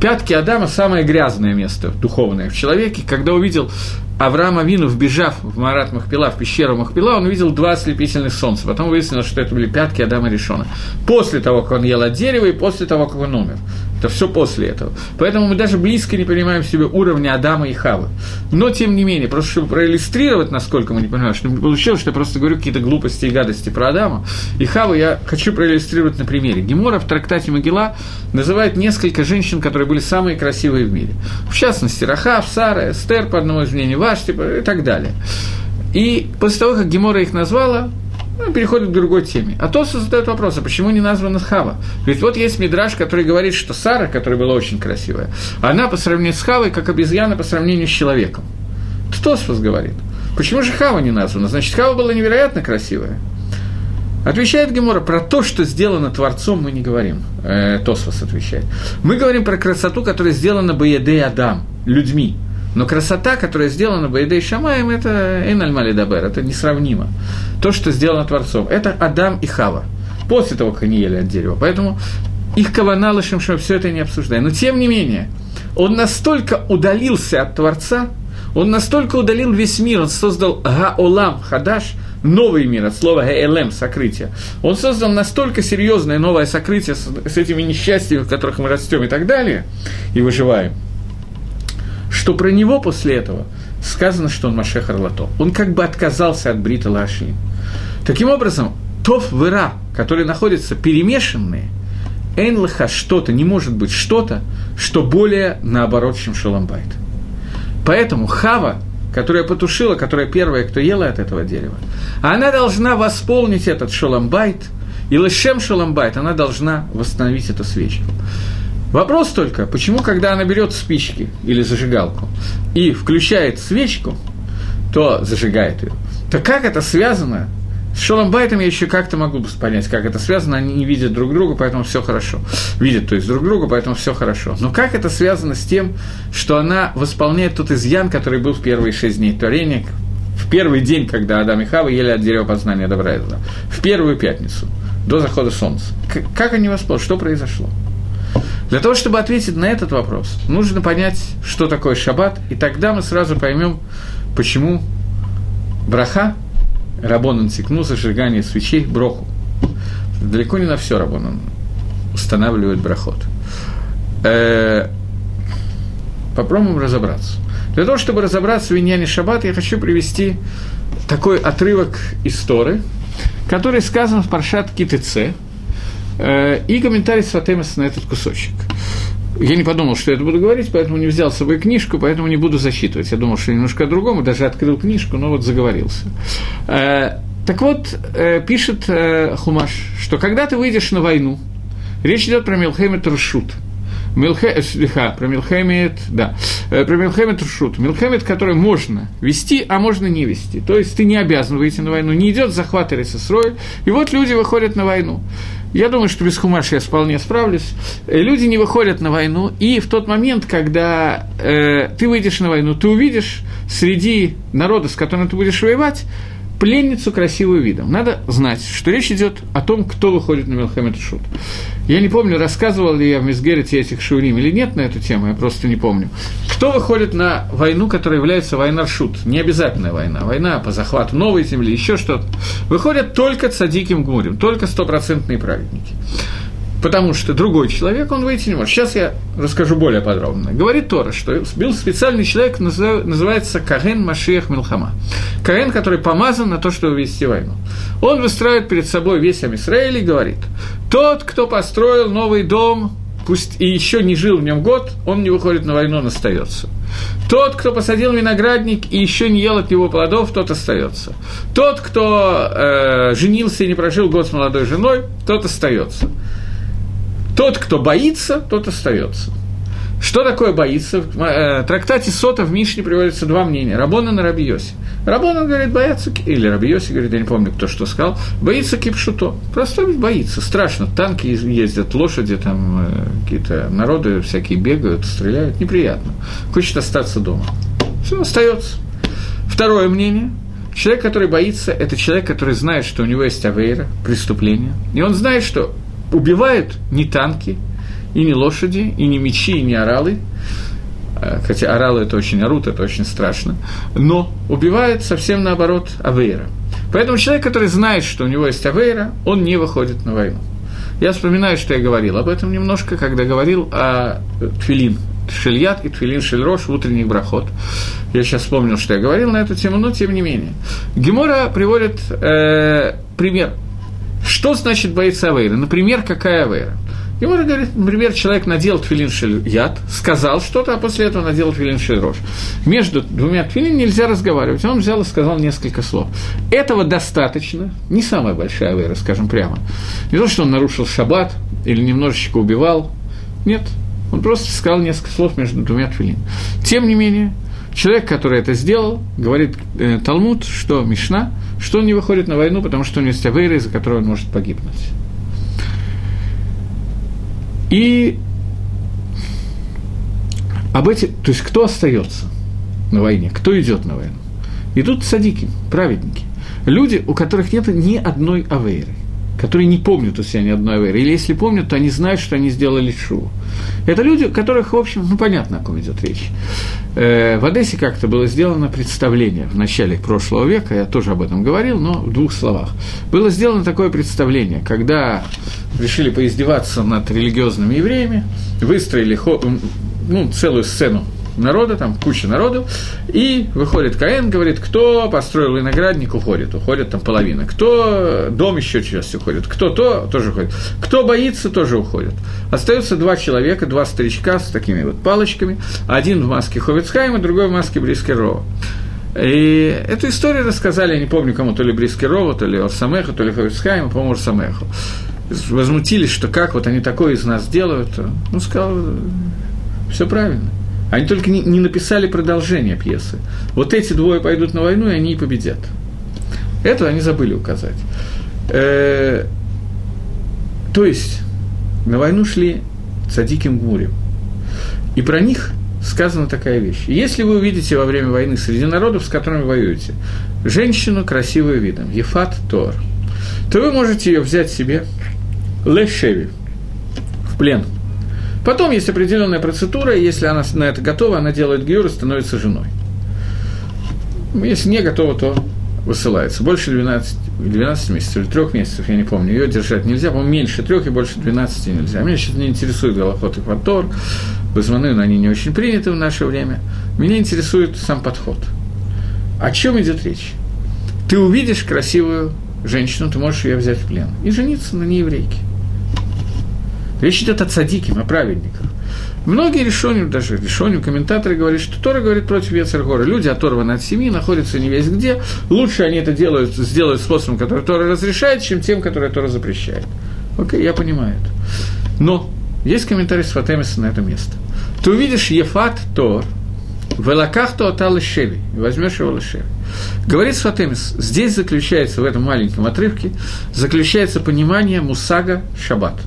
Пятки Адама – самое грязное место духовное в человеке. Когда увидел Авраам Авину, вбежав в Марат Махпила, в пещеру Махпила, он увидел два ослепительных солнца. Потом выяснилось, что это были пятки Адама Решона. После того, как он ел от дерева и после того, как он умер. Это все после этого. Поэтому мы даже близко не понимаем себе уровня Адама и Хавы. Но, тем не менее, просто чтобы проиллюстрировать, насколько мы не понимаем, что не получилось, что я просто говорю какие-то глупости и гадости про Адама и Хаву, я хочу проиллюстрировать на примере. Гемора в трактате Могила называет несколько женщин, которые были самые красивые в мире. В частности, Рахав, Сара, Эстер, по одному из мнений, Вашти и так далее. И после того, как Гемора их назвала, ну, переходит к другой теме. А то задает вопрос, а почему не названа Хава? Ведь вот есть Мидраж, который говорит, что Сара, которая была очень красивая, она по сравнению с Хавой, как обезьяна по сравнению с человеком. Тосфос говорит. Почему же Хава не названа? Значит, Хава была невероятно красивая. Отвечает Гемора, про то, что сделано Творцом, мы не говорим. Э, Тосфос отвечает. Мы говорим про красоту, которая сделана Баеде Адам, людьми. Но красота, которая сделана Баидей Шамаем, это Эйналь Дабер, это несравнимо. То, что сделано Творцом, это Адам и Хава, после того, как они ели от дерева. Поэтому их каваналышем, что все это не обсуждаем. Но тем не менее, он настолько удалился от Творца, он настолько удалил весь мир, он создал Гаолам Хадаш, новый мир, от слова Гаэлем, сокрытие. Он создал настолько серьезное новое сокрытие с, с этими несчастьями, в которых мы растем и так далее, и выживаем – что про него после этого сказано, что он Машех Лато. Он как бы отказался от Брита Лаши. Таким образом, Тов Вера, которые находятся перемешанные, Энлаха что-то, не может быть что-то, что более наоборот, чем Шаламбайт. Поэтому Хава, которая потушила, которая первая, кто ела от этого дерева, она должна восполнить этот Шаламбайт, и Лешем Шаламбайт, она должна восстановить эту свечку. Вопрос только, почему, когда она берет спички или зажигалку и включает свечку, то зажигает ее, то как это связано с Шоломбайтом я еще как-то могу понять, как это связано, они не видят друг друга, поэтому все хорошо. Видят, то есть, друг друга, поэтому все хорошо. Но как это связано с тем, что она восполняет тот изъян, который был в первые шесть дней творения, в первый день, когда Адам и Хава ели от дерева познания добра и зла, в первую пятницу, до захода солнца. Как они восполняют? Что произошло? Для того, чтобы ответить на этот вопрос, нужно понять, что такое шаббат, и тогда мы сразу поймем, почему браха, Рабонан Тикну, зажигание свечей, броху. Далеко не на все Рабонан устанавливает брахот. Э, попробуем разобраться. Для того, чтобы разобраться в Иньяне Шаббат, я хочу привести такой отрывок из Торы, который сказан в Паршат Китыце, и комментарий Сватемеса на этот кусочек. Я не подумал, что я это буду говорить, поэтому не взял с собой книжку, поэтому не буду зачитывать. Я думал, что немножко о даже открыл книжку, но вот заговорился. Э, так вот, э, пишет э, Хумаш, что когда ты выйдешь на войну, речь идет про Милхемет Рушут – Милхе, слиха, про Милхемет, да, э, про Милхемет Рушут. Милхемет, который можно вести, а можно не вести. То есть ты не обязан выйти на войну, не идет захват Ресесрой, и вот люди выходят на войну. Я думаю, что без Хумаша я вполне справлюсь. Э, люди не выходят на войну, и в тот момент, когда э, ты выйдешь на войну, ты увидишь среди народа, с которым ты будешь воевать, пленницу красивую видом. Надо знать, что речь идет о том, кто выходит на Мелхамед Шут. Я не помню, рассказывал ли я в Мисгерете этих шурим или нет на эту тему, я просто не помню. Кто выходит на войну, которая является война Шут? Не обязательная война, война по захвату новой земли, еще что-то. Выходят только цадиким гмурим, только стопроцентные праведники потому что другой человек, он выйти не может. Сейчас я расскажу более подробно. Говорит Тора, что был специальный человек, называется Каген Машиях Милхама. Каген, который помазан на то, чтобы вести войну. Он выстраивает перед собой весь Амисраэль и говорит, тот, кто построил новый дом, пусть и еще не жил в нем год, он не выходит на войну, он остается. Тот, кто посадил виноградник и еще не ел от него плодов, тот остается. Тот, кто э, женился и не прожил год с молодой женой, тот остается. Тот, кто боится, тот остается. Что такое боится? В э, трактате Сота в Мишне приводятся два мнения. Рабона на Рабиосе. Рабона говорит, боятся, или Рабиоси говорит, я не помню, кто что сказал, боится кипшуто. Просто боится, страшно. Танки ездят, лошади, там э, какие-то народы всякие бегают, стреляют. Неприятно. Хочет остаться дома. Все, остается. Второе мнение. Человек, который боится, это человек, который знает, что у него есть авейра, преступление. И он знает, что убивают не танки, и не лошади, и не мечи, и не оралы, э, хотя оралы это очень орут, это очень страшно, но убивают совсем наоборот Авейра. Поэтому человек, который знает, что у него есть Авейра, он не выходит на войну. Я вспоминаю, что я говорил об этом немножко, когда говорил о Тфилин Шельят и Тфилин Шельрош в утренний брахот. Я сейчас вспомнил, что я говорил на эту тему, но тем не менее. Гемора приводит э, пример – что значит боится Авейра? Например, какая Авейра? И он говорит, например, человек надел твилин яд, сказал что-то, а после этого надел твилин рож. Между двумя твилин нельзя разговаривать. Он взял и сказал несколько слов. Этого достаточно, не самая большая вера, скажем прямо. Не то, что он нарушил шаббат или немножечко убивал. Нет, он просто сказал несколько слов между двумя твилин. Тем не менее, человек, который это сделал, говорит э, Талмуд, что Мишна – что он не выходит на войну, потому что у него есть авейра, из-за которой он может погибнуть. И об эти, то есть кто остается на войне, кто идет на войну? Идут садики, праведники, люди, у которых нет ни одной авейры которые не помнят у себя ни одной аверы, или если помнят, то они знают, что они сделали шуву. Это люди, которых, в общем, ну, понятно, о ком идет речь. Э, в Одессе как-то было сделано представление в начале прошлого века, я тоже об этом говорил, но в двух словах. Было сделано такое представление, когда решили поиздеваться над религиозными евреями, выстроили ну, целую сцену народа, там куча народу, и выходит Каэн, говорит, кто построил виноградник, уходит, уходит там половина, кто дом еще часть уходит, кто то, тоже уходит, кто боится, тоже уходит. Остаются два человека, два старичка с такими вот палочками, один в маске Ховицхайма, другой в маске Брискерова. И эту историю рассказали, я не помню кому, то ли Брискерова, то ли Орсамеху, то ли Ховицхайма, по-моему, Орсамеху. Возмутились, что как вот они такое из нас делают. Он сказал, все правильно. Они только не, написали продолжение пьесы. Вот эти двое пойдут на войну, и они и победят. Это они забыли указать. Э, то есть, на войну шли цадиким гмурем. И про них сказана такая вещь. Если вы увидите во время войны среди народов, с которыми воюете, женщину красивую видом, Ефат Тор, то вы можете ее взять себе лешеви, в плен – Потом есть определенная процедура, и если она на это готова, она делает гиюр и становится женой. Если не готова, то высылается. Больше 12, 12 месяцев или 3 месяцев, я не помню, ее держать нельзя, по-моему, меньше 3 и больше 12 нельзя. Меня сейчас не интересует голоход и фатор, безманы, но они не очень приняты в наше время. Меня интересует сам подход. О чем идет речь? Ты увидишь красивую женщину, ты можешь ее взять в плен и жениться на нееврейке. Речь идет о цадиким, о праведниках. Многие решения, даже решения, комментаторы говорят, что Тора говорит против Ецергора. Люди оторваны от семьи, находятся не весь где. Лучше они это делают, сделают способом, который Тора разрешает, чем тем, который Тора запрещает. Окей, я понимаю это. Но есть комментарий с Фатемиса на это место. Ты увидишь Ефат Тор, в Элаках то отал Шеви, и возьмешь его Лешеви. Говорит Сватемис, здесь заключается, в этом маленьком отрывке, заключается понимание мусага шаббат.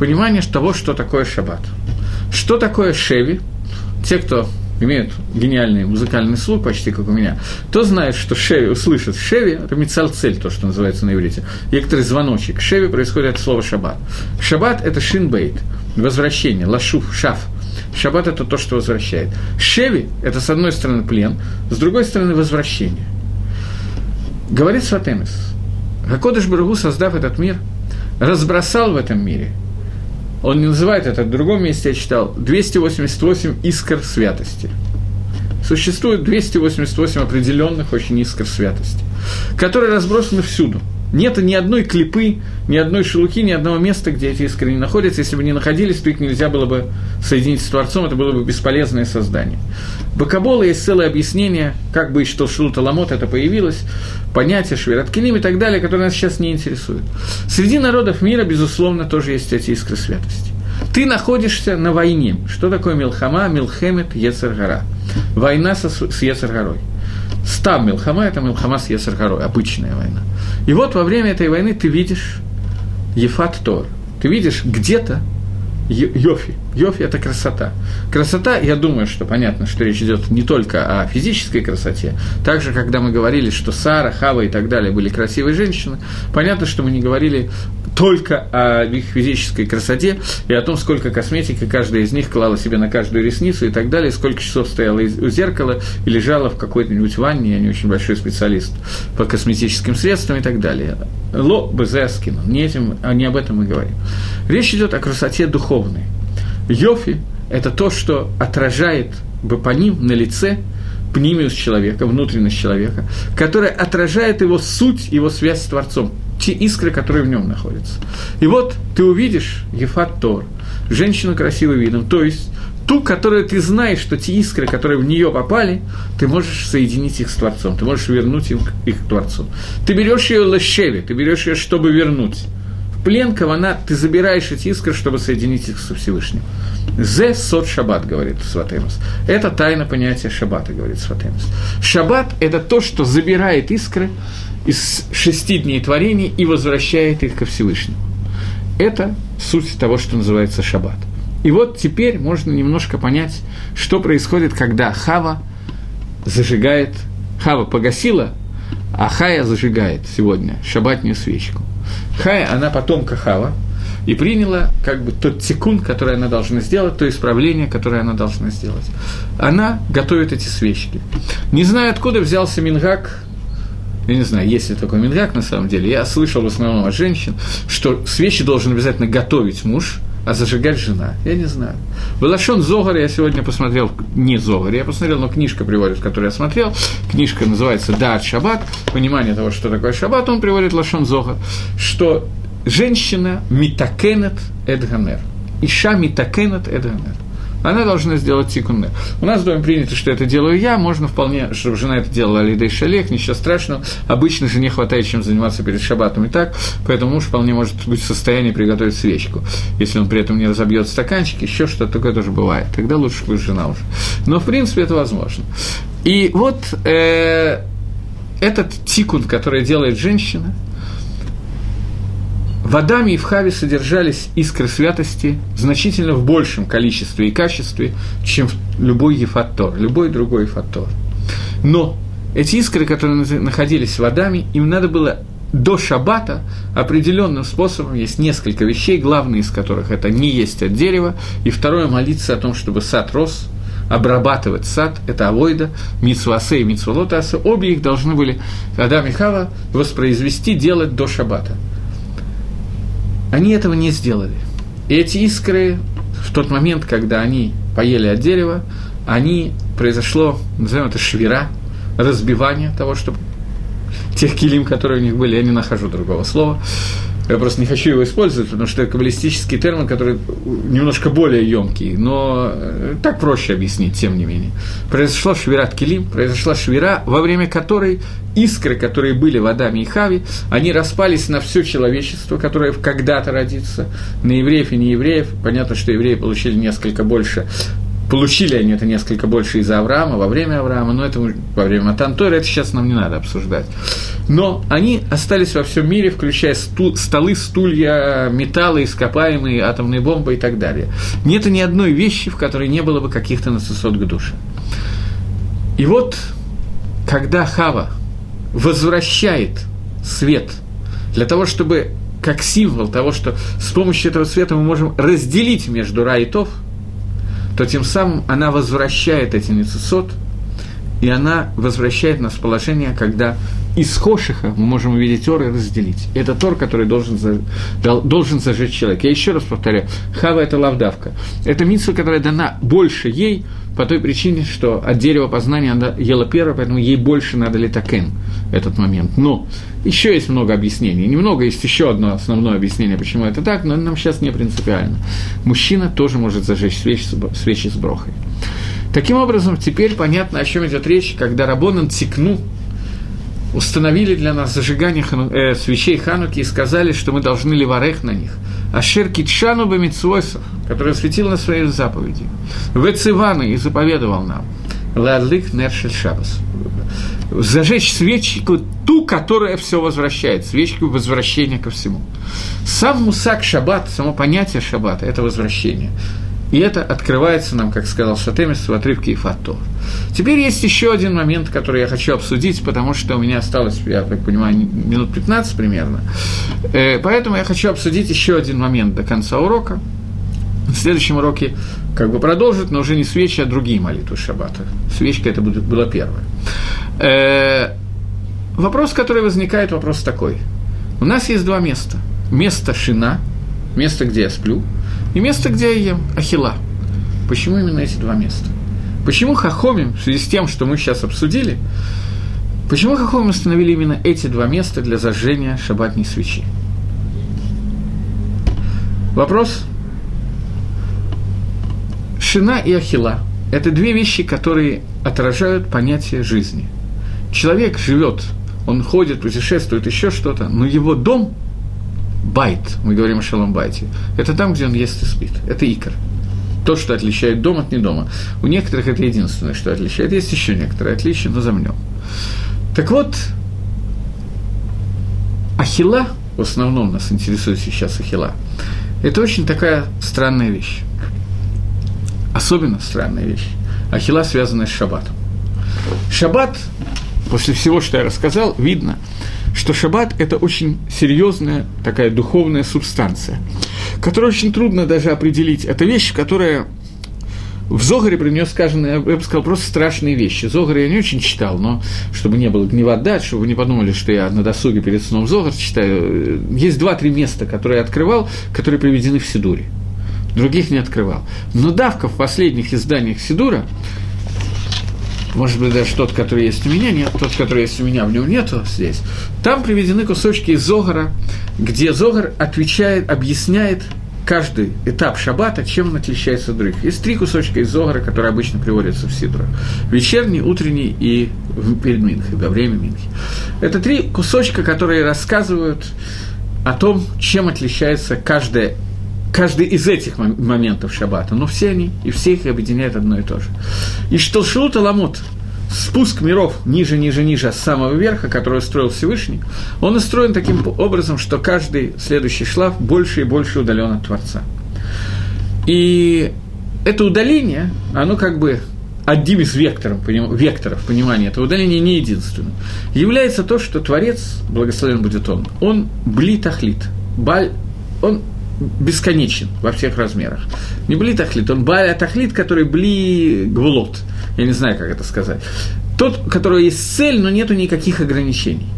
Понимание того, что такое шаббат. Что такое шеви? Те, кто имеют гениальный музыкальный слух, почти как у меня, то знает, что шеви, услышит шеви, это мицалцель, то, что называется на иврите, некоторый звоночек. Шеви происходит от слова шаббат. Шаббат – это шинбейт, возвращение, лашуф, шаф. Шаббат – это то, что возвращает. Шеви – это, с одной стороны, плен, с другой стороны, возвращение. Говорит Сватемис, Гакодыш Барагу, создав этот мир, разбросал в этом мире – он не называет это, в другом месте я читал, 288 искр святости. Существует 288 определенных очень искр святости, которые разбросаны всюду – нет ни одной клипы, ни одной шелухи, ни одного места, где эти искры не находятся. Если бы не находились, то их нельзя было бы соединить с Творцом, это было бы бесполезное создание. Бакабола есть целое объяснение, как бы и что Шулта Ламот это появилось, понятие Швираткиним и так далее, которые нас сейчас не интересуют. Среди народов мира, безусловно, тоже есть эти искры святости. Ты находишься на войне. Что такое Милхама, Милхемет, Ецаргара? Война со, с Ецаргарой. Став Милхама – это Милхама с Есаргарой, обычная война. И вот во время этой войны ты видишь Ефат Тор. Ты видишь где-то Йофи. Йофи – это красота. Красота, я думаю, что понятно, что речь идет не только о физической красоте. Также, когда мы говорили, что Сара, Хава и так далее были красивые женщины, понятно, что мы не говорили только о их физической красоте и о том, сколько косметики каждая из них клала себе на каждую ресницу и так далее, сколько часов стояла у зеркала и лежала в какой-нибудь ванне, я не очень большой специалист по косметическим средствам и так далее. Ло Безескина, не, этим, а не об этом мы говорим. Речь идет о красоте духовной. Йофи – это то, что отражает бы по ним на лице пнимиус человека, внутренность человека, которая отражает его суть, его связь с Творцом, те искры, которые в нем находятся. И вот ты увидишь Ефат Тор, женщину красивым видом, то есть ту, которую ты знаешь, что те искры, которые в нее попали, ты можешь соединить их с Творцом, ты можешь вернуть им, их к Творцу. Ты берешь ее лощеви, ты берешь ее, чтобы вернуть. В плен кавана ты забираешь эти искры, чтобы соединить их со Всевышним. Зе сот шаббат, говорит Сватемус. Это тайна понятия шаббата, говорит Сватемус. Шаббат – это то, что забирает искры из шести дней творений и возвращает их ко Всевышнему. Это суть того, что называется шаббат. И вот теперь можно немножко понять, что происходит, когда Хава зажигает, Хава погасила, а Хая зажигает сегодня шабатнюю свечку. Хая, она потомка Хава, и приняла как бы тот секунд, который она должна сделать, то исправление, которое она должна сделать. Она готовит эти свечки. Не знаю, откуда взялся Мингак, я не знаю, есть ли такой Мингак на самом деле, я слышал в основном от женщин, что свечи должен обязательно готовить муж, а зажигать жена. Я не знаю. Балашон Зогар я сегодня посмотрел, не Зогар, я посмотрел, но книжка приводит, которую я смотрел. Книжка называется «Дат Шаббат», понимание того, что такое Шаббат, он приводит Лашон Зогар, что женщина митакенет эдганер. Иша митакенет эдганер. Она должна сделать тикунне. У нас в доме принято, что это делаю я, можно вполне, чтобы жена это делала Алидей Шалек, ничего страшного. Обычно же не хватает чем заниматься перед шабатом и так, поэтому муж вполне может быть в состоянии приготовить свечку. Если он при этом не разобьет стаканчик, еще что-то такое тоже бывает. Тогда лучше пусть жена уже. Но в принципе это возможно. И вот э, этот тикун, который делает женщина, в Адаме и в Хаве содержались искры святости значительно в большем количестве и качестве, чем любой ефаттор, любой другой ефаттор. Но эти искры, которые находились в Адаме, им надо было до шаббата определенным способом, есть несколько вещей, главные из которых это не есть от дерева, и второе – молиться о том, чтобы сад рос, обрабатывать сад, это авойда, митсвасе и митсвалотасе, обе их должны были Адам и Хава воспроизвести, делать до шаббата – они этого не сделали. И эти искры в тот момент, когда они поели от дерева, они произошло, назовем это швера, разбивание того, что тех килим, которые у них были, я не нахожу другого слова, Я просто не хочу его использовать, потому что это каббалистический термин, который немножко более емкий, но э, так проще объяснить, тем не менее. Произошла швират Келим, произошла швира, во время которой искры, которые были в Адаме и Хаве, они распались на все человечество, которое когда-то родится, на евреев и неевреев. Понятно, что евреи получили несколько больше Получили они это несколько больше из-за Авраама, во время Авраама, но это во время Матантора, это сейчас нам не надо обсуждать. Но они остались во всем мире, включая сту, столы, стулья, металлы, ископаемые, атомные бомбы и так далее. Нет ни одной вещи, в которой не было бы каких-то нацисот к. И вот, когда Хава возвращает свет для того, чтобы как символ того, что с помощью этого света мы можем разделить между Ра и Тов – то тем самым она возвращает эти нецесот, и она возвращает нас в положение, когда из Хошиха мы можем увидеть Тор и разделить. Это Тор, который должен, должен зажечь человек. Я еще раз повторяю, Хава – это лавдавка. Это митсва, которая дана больше ей, по той причине, что от дерева познания она ела первое, поэтому ей больше надо литакен этот момент. Но еще есть много объяснений. Немного есть еще одно основное объяснение, почему это так, но нам сейчас не принципиально. Мужчина тоже может зажечь свечи, свечи с брохой. Таким образом, теперь понятно, о чем идет речь, когда Рабонан Тикну установили для нас зажигание хану, э, свечей Хануки и сказали, что мы должны ливарех на них. А Шеркитшану Бамитсвойсов, который осветил на своей заповеди, Вециваны и заповедовал нам, Ладлик Нершель Шабас. Зажечь свечку, ту, которая все возвращает, свечку возвращения ко всему. Сам мусак шаббат, само понятие шаббата – это возвращение. И это открывается нам, как сказал Шатемис, в отрывке Ифатов. Теперь есть еще один момент, который я хочу обсудить, потому что у меня осталось, я так понимаю, минут 15 примерно. Э, поэтому я хочу обсудить еще один момент до конца урока. В следующем уроке как бы продолжит, но уже не свечи, а другие молитвы Шаббата. Свечка это будет, была первая. Э, вопрос, который возникает, вопрос такой. У нас есть два места. Место Шина, место, где я сплю – и место, где я ем, Ахила. Почему именно эти два места? Почему Хахомим, в связи с тем, что мы сейчас обсудили, почему Хахомим установили именно эти два места для зажжения шабатной свечи? Вопрос. Шина и Ахила – это две вещи, которые отражают понятие жизни. Человек живет, он ходит, путешествует, еще что-то, но его дом – байт, мы говорим о шалом байте, это там, где он ест и спит. Это икор. То, что отличает дом от недома. У некоторых это единственное, что отличает. Есть еще некоторые отличия, но замнем. Так вот, Ахила, в основном нас интересует сейчас Ахила, это очень такая странная вещь. Особенно странная вещь. Ахила, связанная с шаббатом. Шаббат, после всего, что я рассказал, видно – что шаббат – это очень серьезная такая духовная субстанция, которую очень трудно даже определить. Это вещь, которая в Зогаре про нее сказано, я бы сказал, просто страшные вещи. Зогар я не очень читал, но чтобы не было гнева дать, чтобы вы не подумали, что я на досуге перед сном Зогар читаю. Есть два-три места, которые я открывал, которые приведены в Сидуре. Других не открывал. Но давка в последних изданиях Сидура может быть, даже тот, который есть у меня, нет, тот, который есть у меня, в нем нету здесь. Там приведены кусочки из Зогара, где Зогар отвечает, объясняет каждый этап шаббата, чем он отличается от других. Есть три кусочка из Зогара, которые обычно приводятся в Сидра. Вечерний, утренний и перед Минхой, во время Минхи. Это три кусочка, которые рассказывают о том, чем отличается каждая каждый из этих моментов шаббата, но все они, и все их объединяет одно и то же. И что Шилут Аламут, спуск миров ниже, ниже, ниже, с самого верха, который устроил Всевышний, он устроен таким образом, что каждый следующий шлаф больше и больше удален от Творца. И это удаление, оно как бы одним из векторов, векторов понимания этого удаления, не единственным, является то, что Творец, благословен будет он, он блитахлит, баль, он бесконечен во всех размерах. Не бли тахлит, он бали тахлит, который бли гвулот. Я не знаю, как это сказать. Тот, у которого есть цель, но нету никаких ограничений.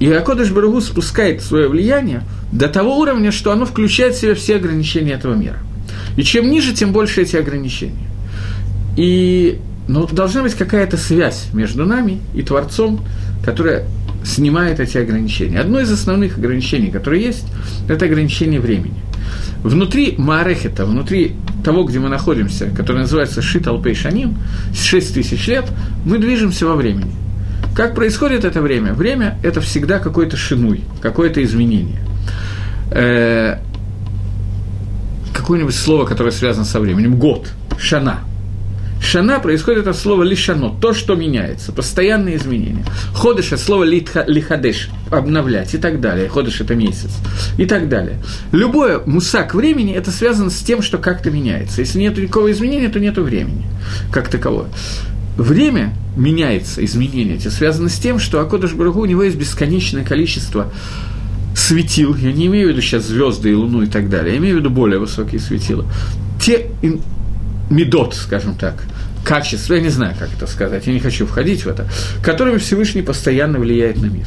И Акодыш Барагу спускает свое влияние до того уровня, что оно включает в себя все ограничения этого мира. И чем ниже, тем больше эти ограничения. И ну, должна быть какая-то связь между нами и Творцом, которая снимает эти ограничения. Одно из основных ограничений, которое есть, это ограничение времени. Внутри Маарехета, внутри того, где мы находимся, который называется Шит Алпей Шаним, 6 тысяч лет, мы движемся во времени. Как происходит это время? Время – это всегда какой-то шинуй, какое-то изменение. Э, какое-нибудь слово, которое связано со временем. Год, шана. Шана происходит от слова лишано, то, что меняется, постоянные изменения. Ходыш от слова лихадеш, обновлять и так далее. Ходыш – это месяц и так далее. Любое мусак времени – это связано с тем, что как-то меняется. Если нет никакого изменения, то нет времени как таковое. Время меняется, изменения эти связаны с тем, что Акодыш Барагу у него есть бесконечное количество светил, я не имею в виду сейчас звезды и луну и так далее, я имею в виду более высокие светила. Те медот, скажем так, качества, я не знаю, как это сказать, я не хочу входить в это, которыми Всевышний постоянно влияет на мир.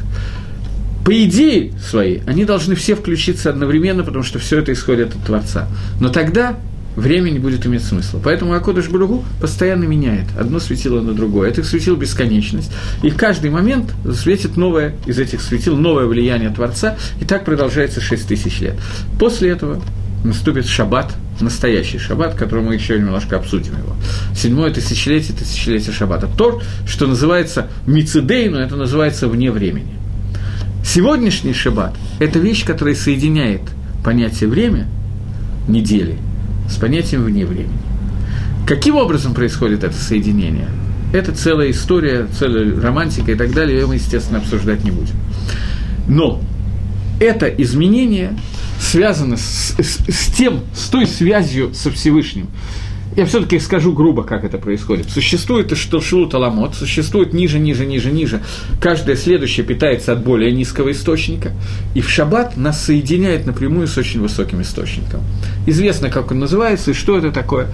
По идее своей, они должны все включиться одновременно, потому что все это исходит от Творца. Но тогда время не будет иметь смысла. Поэтому Акодыш Бругу постоянно меняет одно светило на другое. Этих светил бесконечность. И каждый момент светит новое из этих светил, новое влияние Творца. И так продолжается 6 тысяч лет. После этого наступит шаббат, настоящий шаббат, который мы еще немножко обсудим его. Седьмое тысячелетие, тысячелетие шаббата. То, что называется мицидей, но это называется вне времени. Сегодняшний шаббат – это вещь, которая соединяет понятие время, недели, с понятием вне времени. Каким образом происходит это соединение? Это целая история, целая романтика и так далее, ее мы, естественно, обсуждать не будем. Но это изменение связано с, с, с тем, с той связью со Всевышним. Я все-таки скажу грубо, как это происходит. Существует что шилут аламот, существует ниже, ниже, ниже, ниже. Каждое следующее питается от более низкого источника. И в шаббат нас соединяет напрямую с очень высоким источником. Известно, как он называется и что это такое.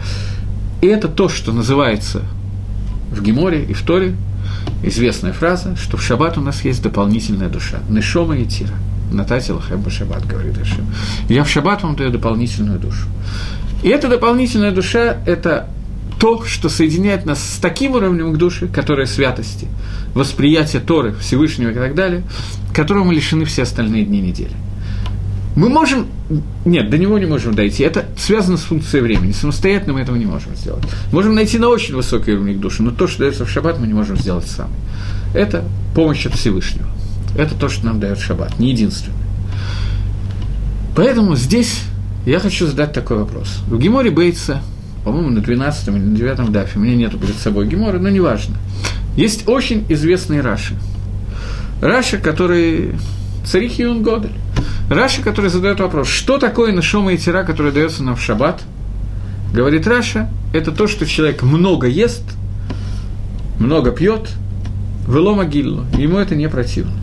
И это то, что называется в Геморе и в Торе, известная фраза, что в шаббат у нас есть дополнительная душа. Нешома и тира – Натати лахем шаббат, говорит Ашем. Я в шаббат вам даю дополнительную душу. И эта дополнительная душа – это то, что соединяет нас с таким уровнем к душе, которое святости, восприятие Торы, Всевышнего и так далее, которого мы лишены все остальные дни недели. Мы можем... Нет, до него не можем дойти. Это связано с функцией времени. Самостоятельно мы этого не можем сделать. Можем найти на очень высокий уровень к душе, но то, что дается в шаббат, мы не можем сделать сами. Это помощь от Всевышнего. Это то, что нам дает шаббат, не единственное. Поэтому здесь я хочу задать такой вопрос. В Геморе Бейтса, по-моему, на 12 или на 9 дафе, у меня нету перед собой Гемора, но неважно. Есть очень известный Раши. Раши, который Царихи он Годель. Раши, который задает вопрос, что такое нашома и тира, которое дается нам в шаббат? Говорит Раши, это то, что человек много ест, много пьет, вело могилу, ему это не противно.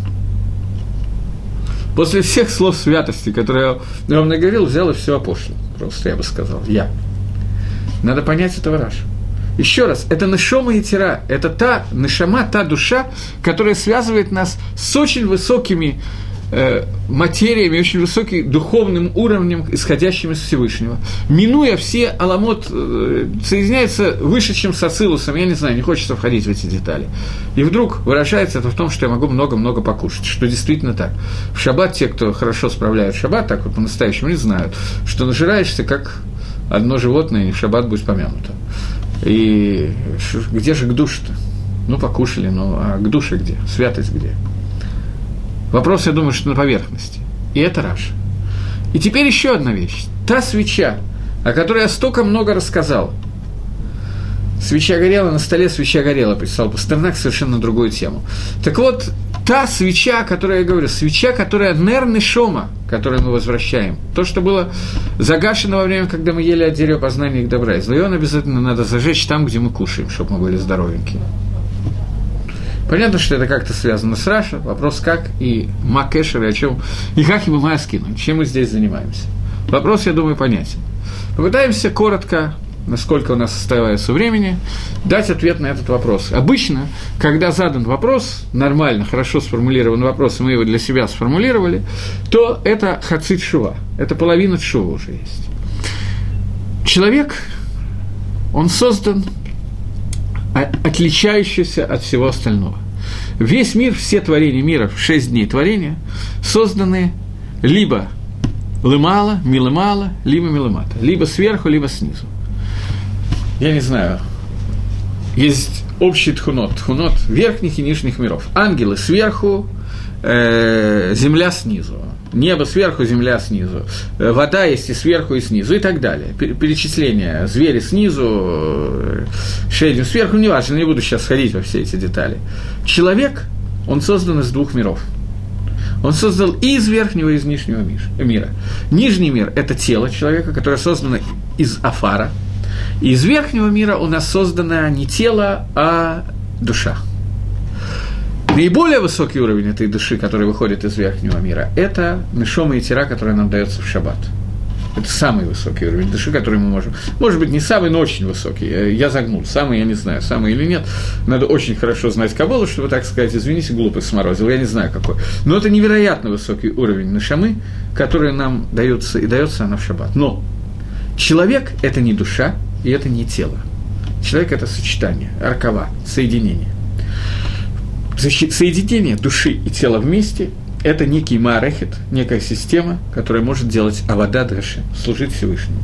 После всех слов святости, которые я вам наговорил, взял и все опошлил. Просто я бы сказал. Я. Надо понять этого Раши. Еще раз, это נשמה יתירה, это та נשמה, та душа, которая связывает нас с очень высокими э, материями, очень высоким духовным уровнем, исходящим из Всевышнего. Минуя все, Аламот э, соединяется выше, чем с Ацилусом, я не знаю, не хочется входить в эти детали. И вдруг выражается это в том, что я могу много-много покушать, что действительно так. В шаббат те, кто хорошо справляют шаббат, так вот по-настоящему не знают, что нажираешься как одно животное, и в шаббат будет помянуто. И где же к душе-то? Ну, покушали, ну, а к душе где? Святость где? Вопрос, я думаю, что на поверхности. И это Раша. И теперь еще одна вещь. Та свеча, о которой я столько много рассказал. Свеча горела, на столе свеча горела, прислал Пастернак совершенно другую тему. Так вот, та свеча, о которой я говорю, свеча, которая нервный шома, которую мы возвращаем, то, что было загашено во время, когда мы ели от дерева познания их добра, и злоен обязательно надо зажечь там, где мы кушаем, чтобы мы были здоровенькие. Понятно, что это как-то связано с Раша. Вопрос как и Макэшер, и о чем, и как его мы скинуть, чем мы здесь занимаемся. Вопрос, я думаю, понятен. Попытаемся коротко, насколько у нас оставается времени, дать ответ на этот вопрос. Обычно, когда задан вопрос, нормально, хорошо сформулирован вопрос, и мы его для себя сформулировали, то это хацит шува, это половина шува уже есть. Человек, он создан отличающийся от всего остального. Весь мир, все творения мира, в шесть дней творения, созданы либо лымала, милымала, либо милымата. Либо сверху, либо снизу. Я не знаю. Есть общий тхунот. Тхунот верхних и нижних миров. Ангелы сверху, э, земля снизу. Небо сверху, земля снизу. Э, вода есть и сверху, и снизу, и так далее. Перечисление. Звери снизу, э, шейдин сверху, неважно, не буду сейчас ходить во все эти детали. Человек, он создан из двух миров – он создал и из верхнего, и из нижнего мира. Нижний мир – это тело человека, которое создано из афара. И из верхнего мира у нас создано не тело, а душа. Наиболее высокий уровень этой души, который выходит из верхнего мира, это нишома и тира, которая нам дается в шаббат – это самый высокий уровень души, который мы можем. Может быть, не самый, но очень высокий. Я загнул. Самый, я не знаю, самый или нет. Надо очень хорошо знать Кабалу, чтобы так сказать, извините, глупость сморозил, я не знаю какой. Но это невероятно высокий уровень нашамы, который нам дается, и дается она в шаббат. Но человек – это не душа, и это не тело. Человек – это сочетание, аркова, соединение. Соединение души и тела вместе – это некий маарехет, некая система, которая может делать авада даши, служить Всевышнему.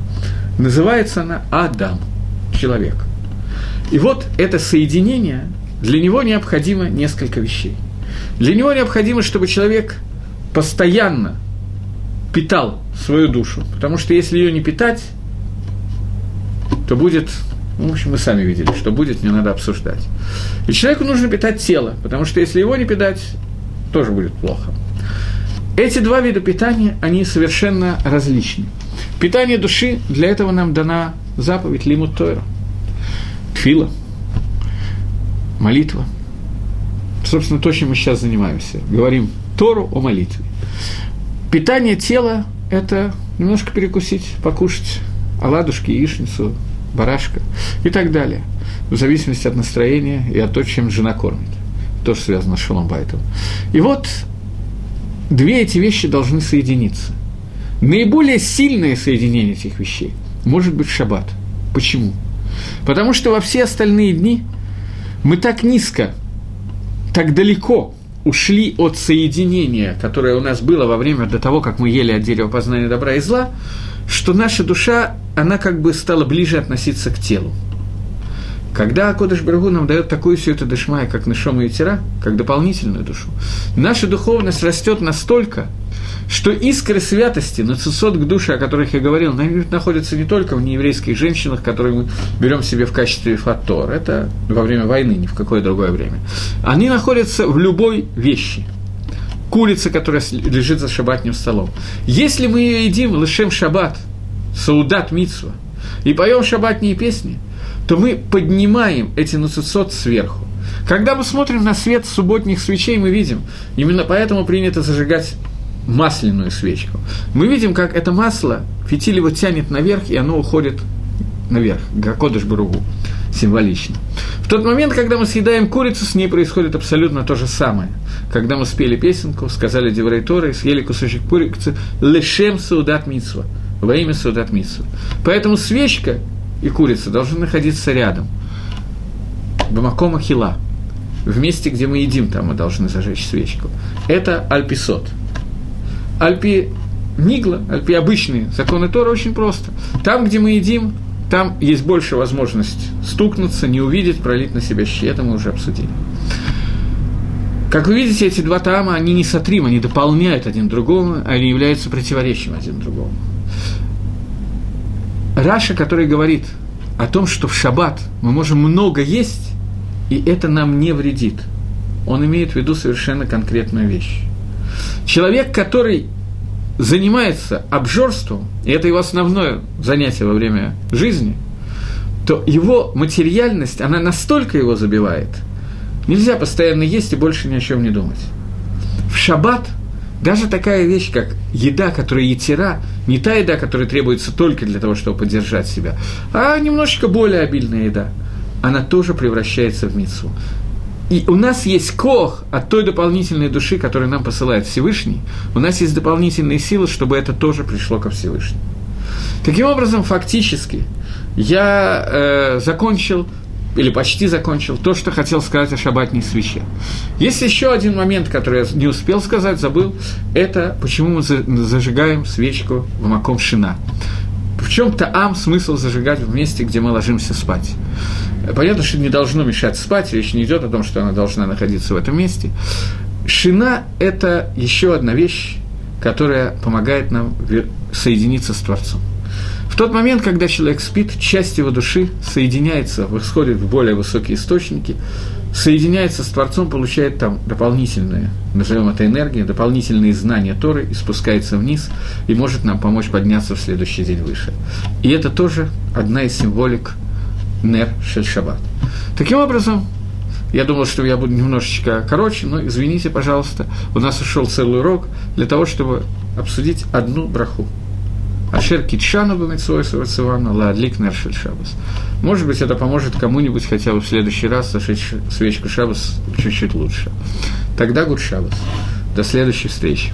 Называется она Адам, человек. И вот это соединение, для него необходимо несколько вещей. Для него необходимо, чтобы человек постоянно питал свою душу, потому что если ее не питать, то будет, ну, в общем, мы сами видели, что будет, не надо обсуждать. И человеку нужно питать тело, потому что если его не питать, тоже будет плохо. Эти два вида питания, они совершенно различны. Питание души, для этого нам дана заповедь Лимут Тойра. Тфила, молитва. Собственно, то, чем мы сейчас занимаемся. Говорим Тору о молитве. Питание тела – это немножко перекусить, покушать оладушки, яичницу, барашка и так далее. В зависимости от настроения и от того, чем жена кормит. Тоже связано с шаломбайтом. И вот две эти вещи должны соединиться. Наиболее сильное соединение этих вещей может быть шаббат. Почему? Потому что во все остальные дни мы так низко, так далеко ушли от соединения, которое у нас было во время до того, как мы ели от дерева познания добра и зла, что наша душа, она как бы стала ближе относиться к телу. Когда Акодыш Барагу нам дает такую всю эту дышмай, как Нишома и Тира, как дополнительную душу, наша духовность растет настолько, что искры святости, нацисот к душе, о которых я говорил, находятся не только в нееврейских женщинах, которые мы берем себе в качестве фатор, это во время войны, ни в какое другое время. Они находятся в любой вещи. Курица, которая лежит за шабатным столом. Если мы ее едим, лышем шаббат, саудат митсва, и поем шабатные песни – то мы поднимаем эти нуцицот сверху. Когда мы смотрим на свет субботних свечей, мы видим, именно поэтому принято зажигать масляную свечку. Мы видим, как это масло, фитиль его тянет наверх, и оно уходит наверх, Гакодыш Баругу, символично. В тот момент, когда мы съедаем курицу, с ней происходит абсолютно то же самое. Когда мы спели песенку, сказали Деврей Торы, съели кусочек курицы, лешем саудат митсва, во имя саудат митсва. Поэтому свечка и курица должны находиться рядом. Бамакома хила. В месте, где мы едим, там мы должны зажечь свечку. Это альписот. Альпи нигла, альпи обычные законы Тора очень просто. Там, где мы едим, там есть больше возможность стукнуться, не увидеть, пролить на себя щи. Это мы уже обсудили. Как вы видите, эти два тама, они не сотрим, они дополняют один другому, они являются противоречием один другому. Раша, который говорит о том, что в шаббат мы можем много есть, и это нам не вредит. Он имеет в виду совершенно конкретную вещь. Человек, который занимается обжорством, и это его основное занятие во время жизни, то его материальность, она настолько его забивает. Нельзя постоянно есть и больше ни о чем не думать. В шаббат – даже такая вещь, как еда, которая етера, не та еда, которая требуется только для того, чтобы поддержать себя, а немножечко более обильная еда, она тоже превращается в мицу. И у нас есть кох от той дополнительной души, которую нам посылает Всевышний. У нас есть дополнительные силы, чтобы это тоже пришло ко Всевышнему. Таким образом, фактически, я э, закончил или почти закончил, то, что хотел сказать о шабатной свече. Есть еще один момент, который я не успел сказать, забыл, это почему мы зажигаем свечку в маком шина. В чем-то ам смысл зажигать в месте, где мы ложимся спать. Понятно, что не должно мешать спать, речь не идет о том, что она должна находиться в этом месте. Шина – это еще одна вещь, которая помогает нам соединиться с Творцом. Тот момент, когда человек спит, часть его души соединяется, восходит в более высокие источники, соединяется с Творцом, получает там дополнительные, назовем это энергию, дополнительные знания Торы и спускается вниз и может нам помочь подняться в следующий день выше. И это тоже одна из символик Нер Шельшабат. Таким образом, я думал, что я буду немножечко короче, но извините, пожалуйста, у нас ушел целый урок для того, чтобы обсудить одну браху – Ашер Китшану Бамитсой Савацивану, Ладлик Нершель Шабас. Может быть, это поможет кому-нибудь хотя бы в следующий раз зашить свечку Шабас чуть-чуть лучше. Тогда Гуд Шабас. До следующей встречи.